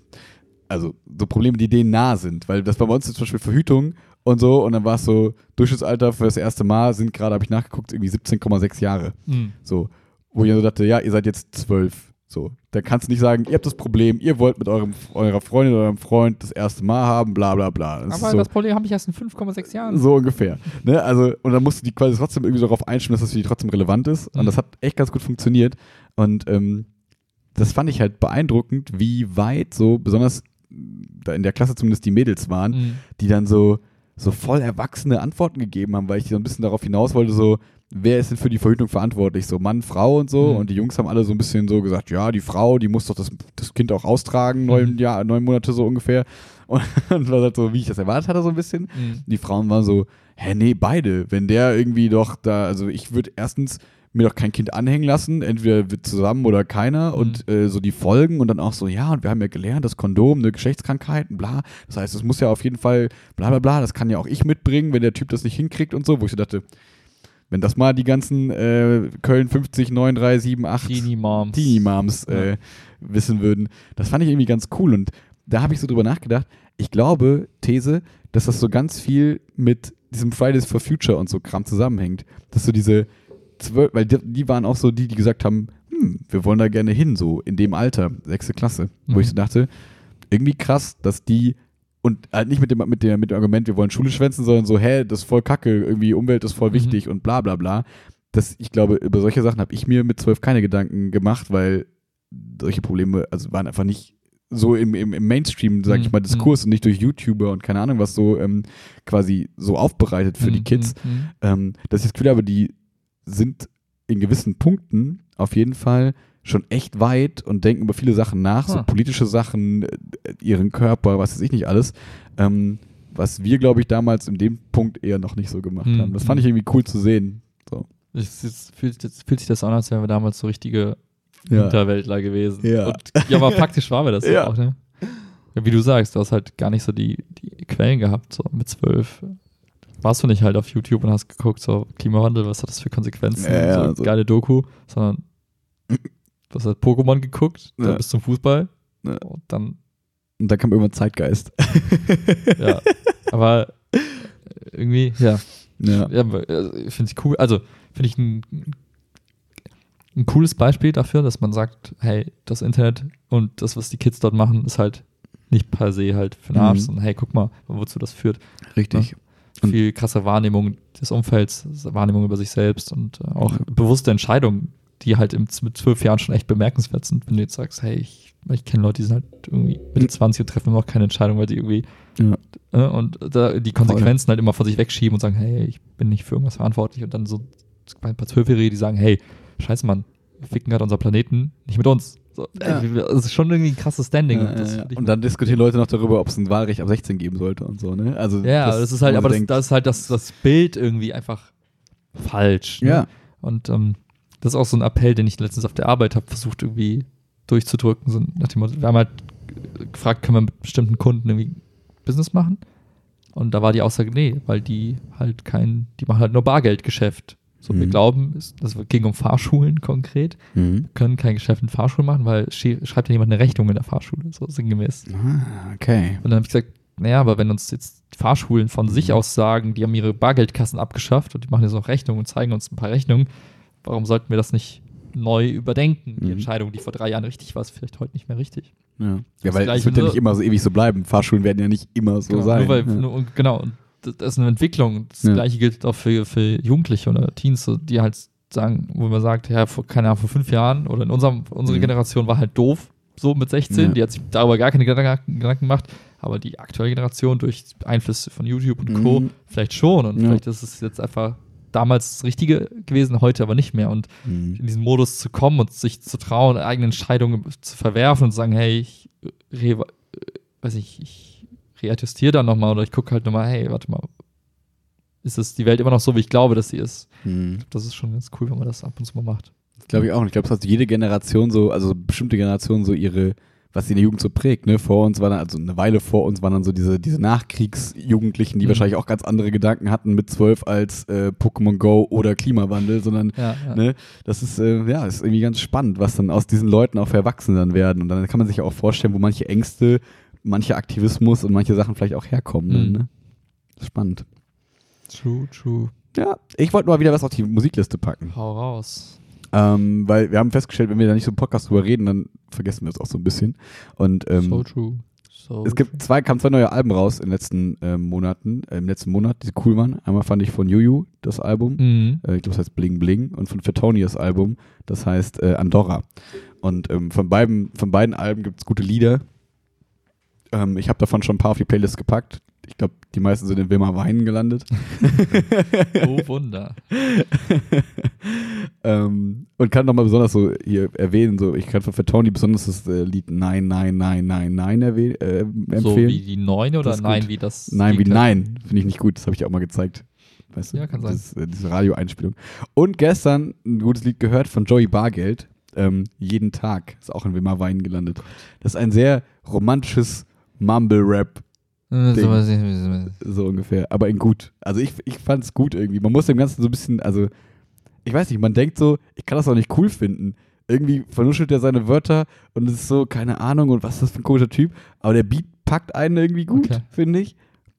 also so Probleme, die denen nah sind. Weil das bei uns ist zum Beispiel Verhütung und so. Und dann war es so, Durchschnittsalter für das erste Mal sind gerade, habe ich nachgeguckt, irgendwie 17,6 Jahre. Mhm. So. Wo ich so dachte, ja, ihr seid jetzt zwölf. So. Da kannst du nicht sagen, ihr habt das Problem, ihr wollt mit eurem, eurer Freundin oder eurem Freund das erste Mal haben, bla bla bla. Das Aber so, das Problem habe ich erst in 5,6 Jahren. So ungefähr. Ne? Also, und dann musst du die quasi trotzdem irgendwie darauf einstimmen, dass das für die trotzdem relevant ist. Mhm. Und das hat echt ganz gut funktioniert. Und ähm, das fand ich halt beeindruckend, wie weit so, besonders da in der Klasse zumindest die Mädels waren, mhm. die dann so, so voll erwachsene Antworten gegeben haben, weil ich so ein bisschen darauf hinaus wollte, so, wer ist denn für die Verhütung verantwortlich? So Mann, Frau und so. Mhm. Und die Jungs haben alle so ein bisschen so gesagt, ja, die Frau, die muss doch das, das Kind auch austragen, neun, mhm. Jahr, neun Monate so ungefähr. [laughs] Und, und war halt so, wie ich das erwartet hatte, so ein bisschen. Mhm. Die Frauen waren so, hä, nee, beide. Wenn der irgendwie doch da, also ich würde erstens mir doch kein Kind anhängen lassen, entweder zusammen oder keiner mhm. und äh, so die Folgen und dann auch so, ja, und wir haben ja gelernt, das Kondom, eine Geschlechtskrankheit, bla. Das heißt, es muss ja auf jeden Fall, bla bla bla, das kann ja auch ich mitbringen, wenn der Typ das nicht hinkriegt und so, wo ich so dachte, wenn das mal die ganzen äh, Köln 50, 9, 3, 7, 8 Teenie Moms, Teenie -Moms äh, ja. wissen würden, das fand ich irgendwie ganz cool und da habe ich so drüber nachgedacht. Ich glaube, These, dass das so ganz viel mit diesem Fridays for Future und so Kram zusammenhängt. Dass so diese, zwölf, weil die, die, waren auch so die, die gesagt haben, hm, wir wollen da gerne hin, so in dem Alter, sechste Klasse. Mhm. Wo ich so dachte, irgendwie krass, dass die und halt nicht mit dem, mit, dem, mit dem Argument, wir wollen Schule schwänzen, sondern so, hä, das ist voll kacke, irgendwie Umwelt ist voll mhm. wichtig und bla bla bla. Das, ich glaube, über solche Sachen habe ich mir mit zwölf keine Gedanken gemacht, weil solche Probleme, also waren einfach nicht so im, im, im Mainstream, sag ich mhm. mal, Diskurs mhm. und nicht durch YouTuber und keine Ahnung was so ähm, quasi so aufbereitet für mhm. die Kids. Mhm. Ähm, dass ich das Gefühl habe, die sind in gewissen Punkten auf jeden Fall schon echt weit und denken über viele Sachen nach, so politische Sachen, äh, ihren Körper, was weiß ich nicht alles. Ähm, was wir, glaube ich, damals in dem Punkt eher noch nicht so gemacht mhm. haben. Das fand ich irgendwie cool zu sehen. So. Es, es fühlt, jetzt fühlt sich das an, als wären wir damals so richtige ja. Hinterwäldler gewesen. Ja. Und, ja, aber faktisch waren wir das [laughs] ja. auch, ne? Ja, wie du sagst, du hast halt gar nicht so die, die Quellen gehabt, so mit zwölf warst du nicht halt auf YouTube und hast geguckt, so Klimawandel, was hat das für Konsequenzen? Ja, so also. geile Doku, sondern [laughs] du hast halt Pokémon geguckt, dann bis zum Fußball ja. und dann. Und dann kam irgendwann Zeitgeist. ja, aber irgendwie, ja. Ja. ja äh, finde ich cool. Also, finde ich ein, ein cooles Beispiel dafür, dass man sagt, hey, das Internet und das, was die Kids dort machen, ist halt nicht per se halt für den Arsch, mhm. sondern hey, guck mal, wozu das führt. Richtig. Ja? viel krasse Wahrnehmung des Umfelds, Wahrnehmung über sich selbst und äh, auch bewusste Entscheidungen, die halt im, mit zwölf Jahren schon echt bemerkenswert sind, wenn du jetzt sagst, hey, ich, ich kenne Leute, die sind halt irgendwie Mitte 20 und treffen immer noch keine Entscheidung, weil die irgendwie ja. äh, und da die Konsequenzen halt immer von sich wegschieben und sagen, hey, ich bin nicht für irgendwas verantwortlich und dann so ein paar Zwölfjährige, die sagen, hey, scheiße Mann, wir ficken gerade unser Planeten, nicht mit uns. So, ja. Das ist schon irgendwie ein krasses Standing. Ja, und, ja, und, dann diskutieren Leute noch darüber, ob es ein Wahlrecht ab 16 geben sollte und so, ne? Also ja, das, das ist halt, aber das, das, ist halt das, das Bild irgendwie einfach falsch. Ne? Ja. Und ähm, das ist auch so ein Appell, den ich letztens auf der Arbeit habe versucht irgendwie durchzudrücken. So nach dem Motto, wir haben halt gefragt, können wir mit bestimmten Kunden irgendwie Business machen? Und da war die Aussage, nee, weil die halt kein, die machen halt nur Bargeldgeschäft. So, mhm. wir glauben, das ging um Fahrschulen konkret. Mhm. Können kein Geschäft in Fahrschulen machen, weil schreibt ja jemand eine Rechnung in der Fahrschule, so sinngemäß. Ah, okay. Und dann habe ich gesagt, naja, aber wenn uns jetzt Fahrschulen von sich mhm. aus sagen, die haben ihre Bargeldkassen abgeschafft und die machen jetzt auch Rechnungen und zeigen uns ein paar Rechnungen, warum sollten wir das nicht neu überdenken? Die mhm. Entscheidung, die vor drei Jahren richtig war, ist vielleicht heute nicht mehr richtig. Ja, ja weil es wird ja nicht immer so ewig so bleiben. Fahrschulen werden ja nicht immer so genau, sein. Nur weil, ja. nur, genau, das ist eine Entwicklung. Das ja. gleiche gilt auch für, für Jugendliche oder Teens, die halt sagen, wo man sagt, ja, vor, keine Ahnung, vor fünf Jahren oder in unserem, unsere mhm. Generation war halt doof, so mit 16, ja. die hat sich darüber gar keine Gedanken, Gedanken gemacht, aber die aktuelle Generation durch Einflüsse von YouTube und Co. Mhm. vielleicht schon und ja. vielleicht ist es jetzt einfach damals das Richtige gewesen, heute aber nicht mehr und mhm. in diesen Modus zu kommen und sich zu trauen, eigene Entscheidungen zu verwerfen und zu sagen, hey, ich, re, weiß ich, ich readjustiere dann nochmal oder ich gucke halt nochmal, hey, warte mal, ist es die Welt immer noch so, wie ich glaube, dass sie ist? Mhm. Das ist schon ganz cool, wenn man das ab und zu mal macht. Das glaube ich auch. Und ich glaube, es hat jede Generation so, also bestimmte Generationen so ihre, was sie in der Jugend so prägt. Ne? Vor uns war dann, also eine Weile vor uns waren dann so diese, diese Nachkriegsjugendlichen, die mhm. wahrscheinlich auch ganz andere Gedanken hatten mit zwölf als äh, Pokémon Go oder Klimawandel, sondern ja, ja. Ne, das ist, äh, ja, ist irgendwie ganz spannend, was dann aus diesen Leuten auch für Erwachsene dann werden. Und dann kann man sich auch vorstellen, wo manche Ängste, mancher Aktivismus und manche Sachen vielleicht auch herkommen. Mhm. Ne? Spannend. True, true. Ja, ich wollte mal wieder was auf die Musikliste packen. Hau raus. Ähm, weil wir haben festgestellt, wenn wir da nicht so im Podcast drüber reden, dann vergessen wir es auch so ein bisschen. Und ähm, so true. So es gibt zwei, kamen zwei neue Alben raus in den letzten äh, Monaten, äh, im letzten Monat, die cool waren. Einmal fand ich von Juju das Album, mhm. äh, ich glaube, das heißt Bling Bling, und von Fatoni das Album, das heißt äh, Andorra. Und ähm, von, beiden, von beiden Alben gibt es gute Lieder. Ähm, ich habe davon schon ein paar auf die Playlist gepackt ich glaube, die meisten sind in Wilmar Weinen gelandet. [laughs] oh Wunder. [laughs] ähm, und kann nochmal besonders so hier erwähnen, so ich kann für Tony besonders das äh, Lied Nein, Nein, Nein, Nein, Nein erwäh- äh, empfehlen. So wie die Neun oder Nein wie das? Nein wie Nein, finde ich nicht gut, das habe ich auch mal gezeigt. Weißt du? Ja, kann sein. Das, äh, diese Radioeinspielung. Und gestern ein gutes Lied gehört von Joey Bargeld. Ähm, jeden Tag ist auch in Wilmar Weinen gelandet. Das ist ein sehr romantisches Mumble-Rap Ding. So ungefähr, aber in gut. Also ich, ich fand es gut irgendwie. Man muss dem Ganzen so ein bisschen, also ich weiß nicht, man denkt so, ich kann das auch nicht cool finden. Irgendwie vernuschelt er seine Wörter und es ist so, keine Ahnung, und was ist das für ein komischer Typ. Aber der Beat packt einen irgendwie gut, okay. finde ich.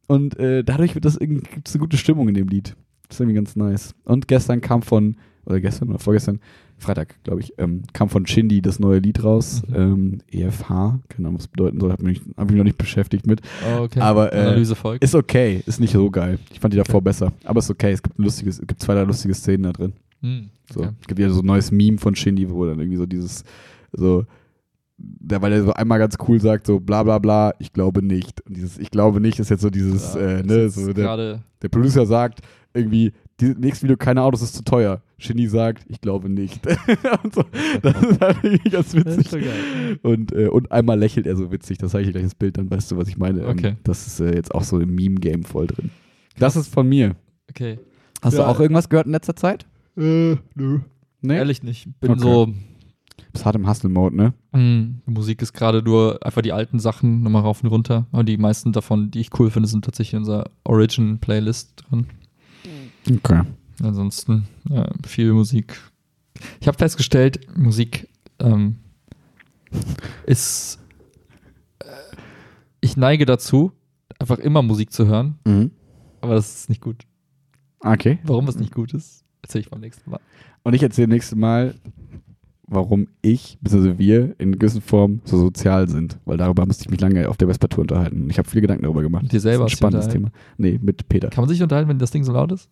Und äh, dadurch wird das irgendwie, gibt es eine gute Stimmung in dem Lied. Das ist irgendwie ganz nice. Und gestern kam von, oder gestern oder vorgestern, Freitag, glaube ich, ähm, kam von Shindy das neue Lied raus. Mhm. Ähm, EFH, keine Ahnung, was bedeuten soll, habe mich, hab mich noch nicht beschäftigt mit. Oh, okay. Aber äh, ist okay, ist nicht so geil. Ich fand die davor okay. besser. Aber ist okay, es gibt, ein lustiges, es gibt zwei, drei lustige Szenen da drin. Mhm. So. Okay. Es gibt ja so ein neues Meme von Shindy, wo dann irgendwie so dieses, so, der, weil er so einmal ganz cool sagt, so bla bla bla, ich glaube nicht. Und dieses Ich glaube nicht ist jetzt so dieses, ja, äh, ne, so der, der Producer sagt irgendwie, die nächste Video, keine Autos ist zu teuer. Genie sagt, ich glaube nicht. [laughs] und so. Das ist halt irgendwie ganz witzig. So und, äh, und einmal lächelt er so witzig. Das zeige ich gleich das Bild, dann weißt du, was ich meine. Ähm, okay. Das ist äh, jetzt auch so im Meme-Game voll drin. Das ist von mir. Okay. Hast ja. du auch irgendwas gehört in letzter Zeit? Äh, nö. Nee? Ehrlich nicht. Bin okay. so. Bist hart im Hustle-Mode, ne? Mm, Musik ist gerade nur einfach die alten Sachen nochmal rauf und runter. Aber die meisten davon, die ich cool finde, sind tatsächlich in unserer Origin-Playlist drin. Okay. Ansonsten ja, viel Musik. Ich habe festgestellt, Musik ähm, ist. Äh, ich neige dazu, einfach immer Musik zu hören, mhm. aber das ist nicht gut. Okay. Warum es nicht gut ist, erzähle ich beim nächsten Mal. Und ich erzähle nächstes Mal, warum ich, bzw. wir in gewisser Form so sozial sind. Weil darüber musste ich mich lange auf der Vespa-Tour unterhalten. Ich habe viele Gedanken darüber gemacht. Mit dir selber? Das ist ein spannendes Thema. Nee, mit Peter. Kann man sich unterhalten, wenn das Ding so laut ist?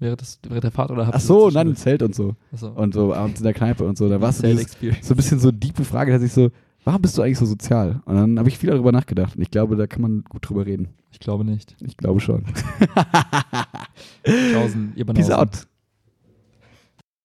Während, des, während der Fahrt oder habt Ach so, nein, im Zelt und so. so. Und so abends in der Kneipe und so. Da war es so, so ein bisschen so diepe Frage, dass ich so, warum bist du eigentlich so sozial? Und dann habe ich viel darüber nachgedacht. Und ich glaube, da kann man gut drüber reden. Ich glaube nicht. Ich glaube schon. [laughs] Tausend, ihr Peace out.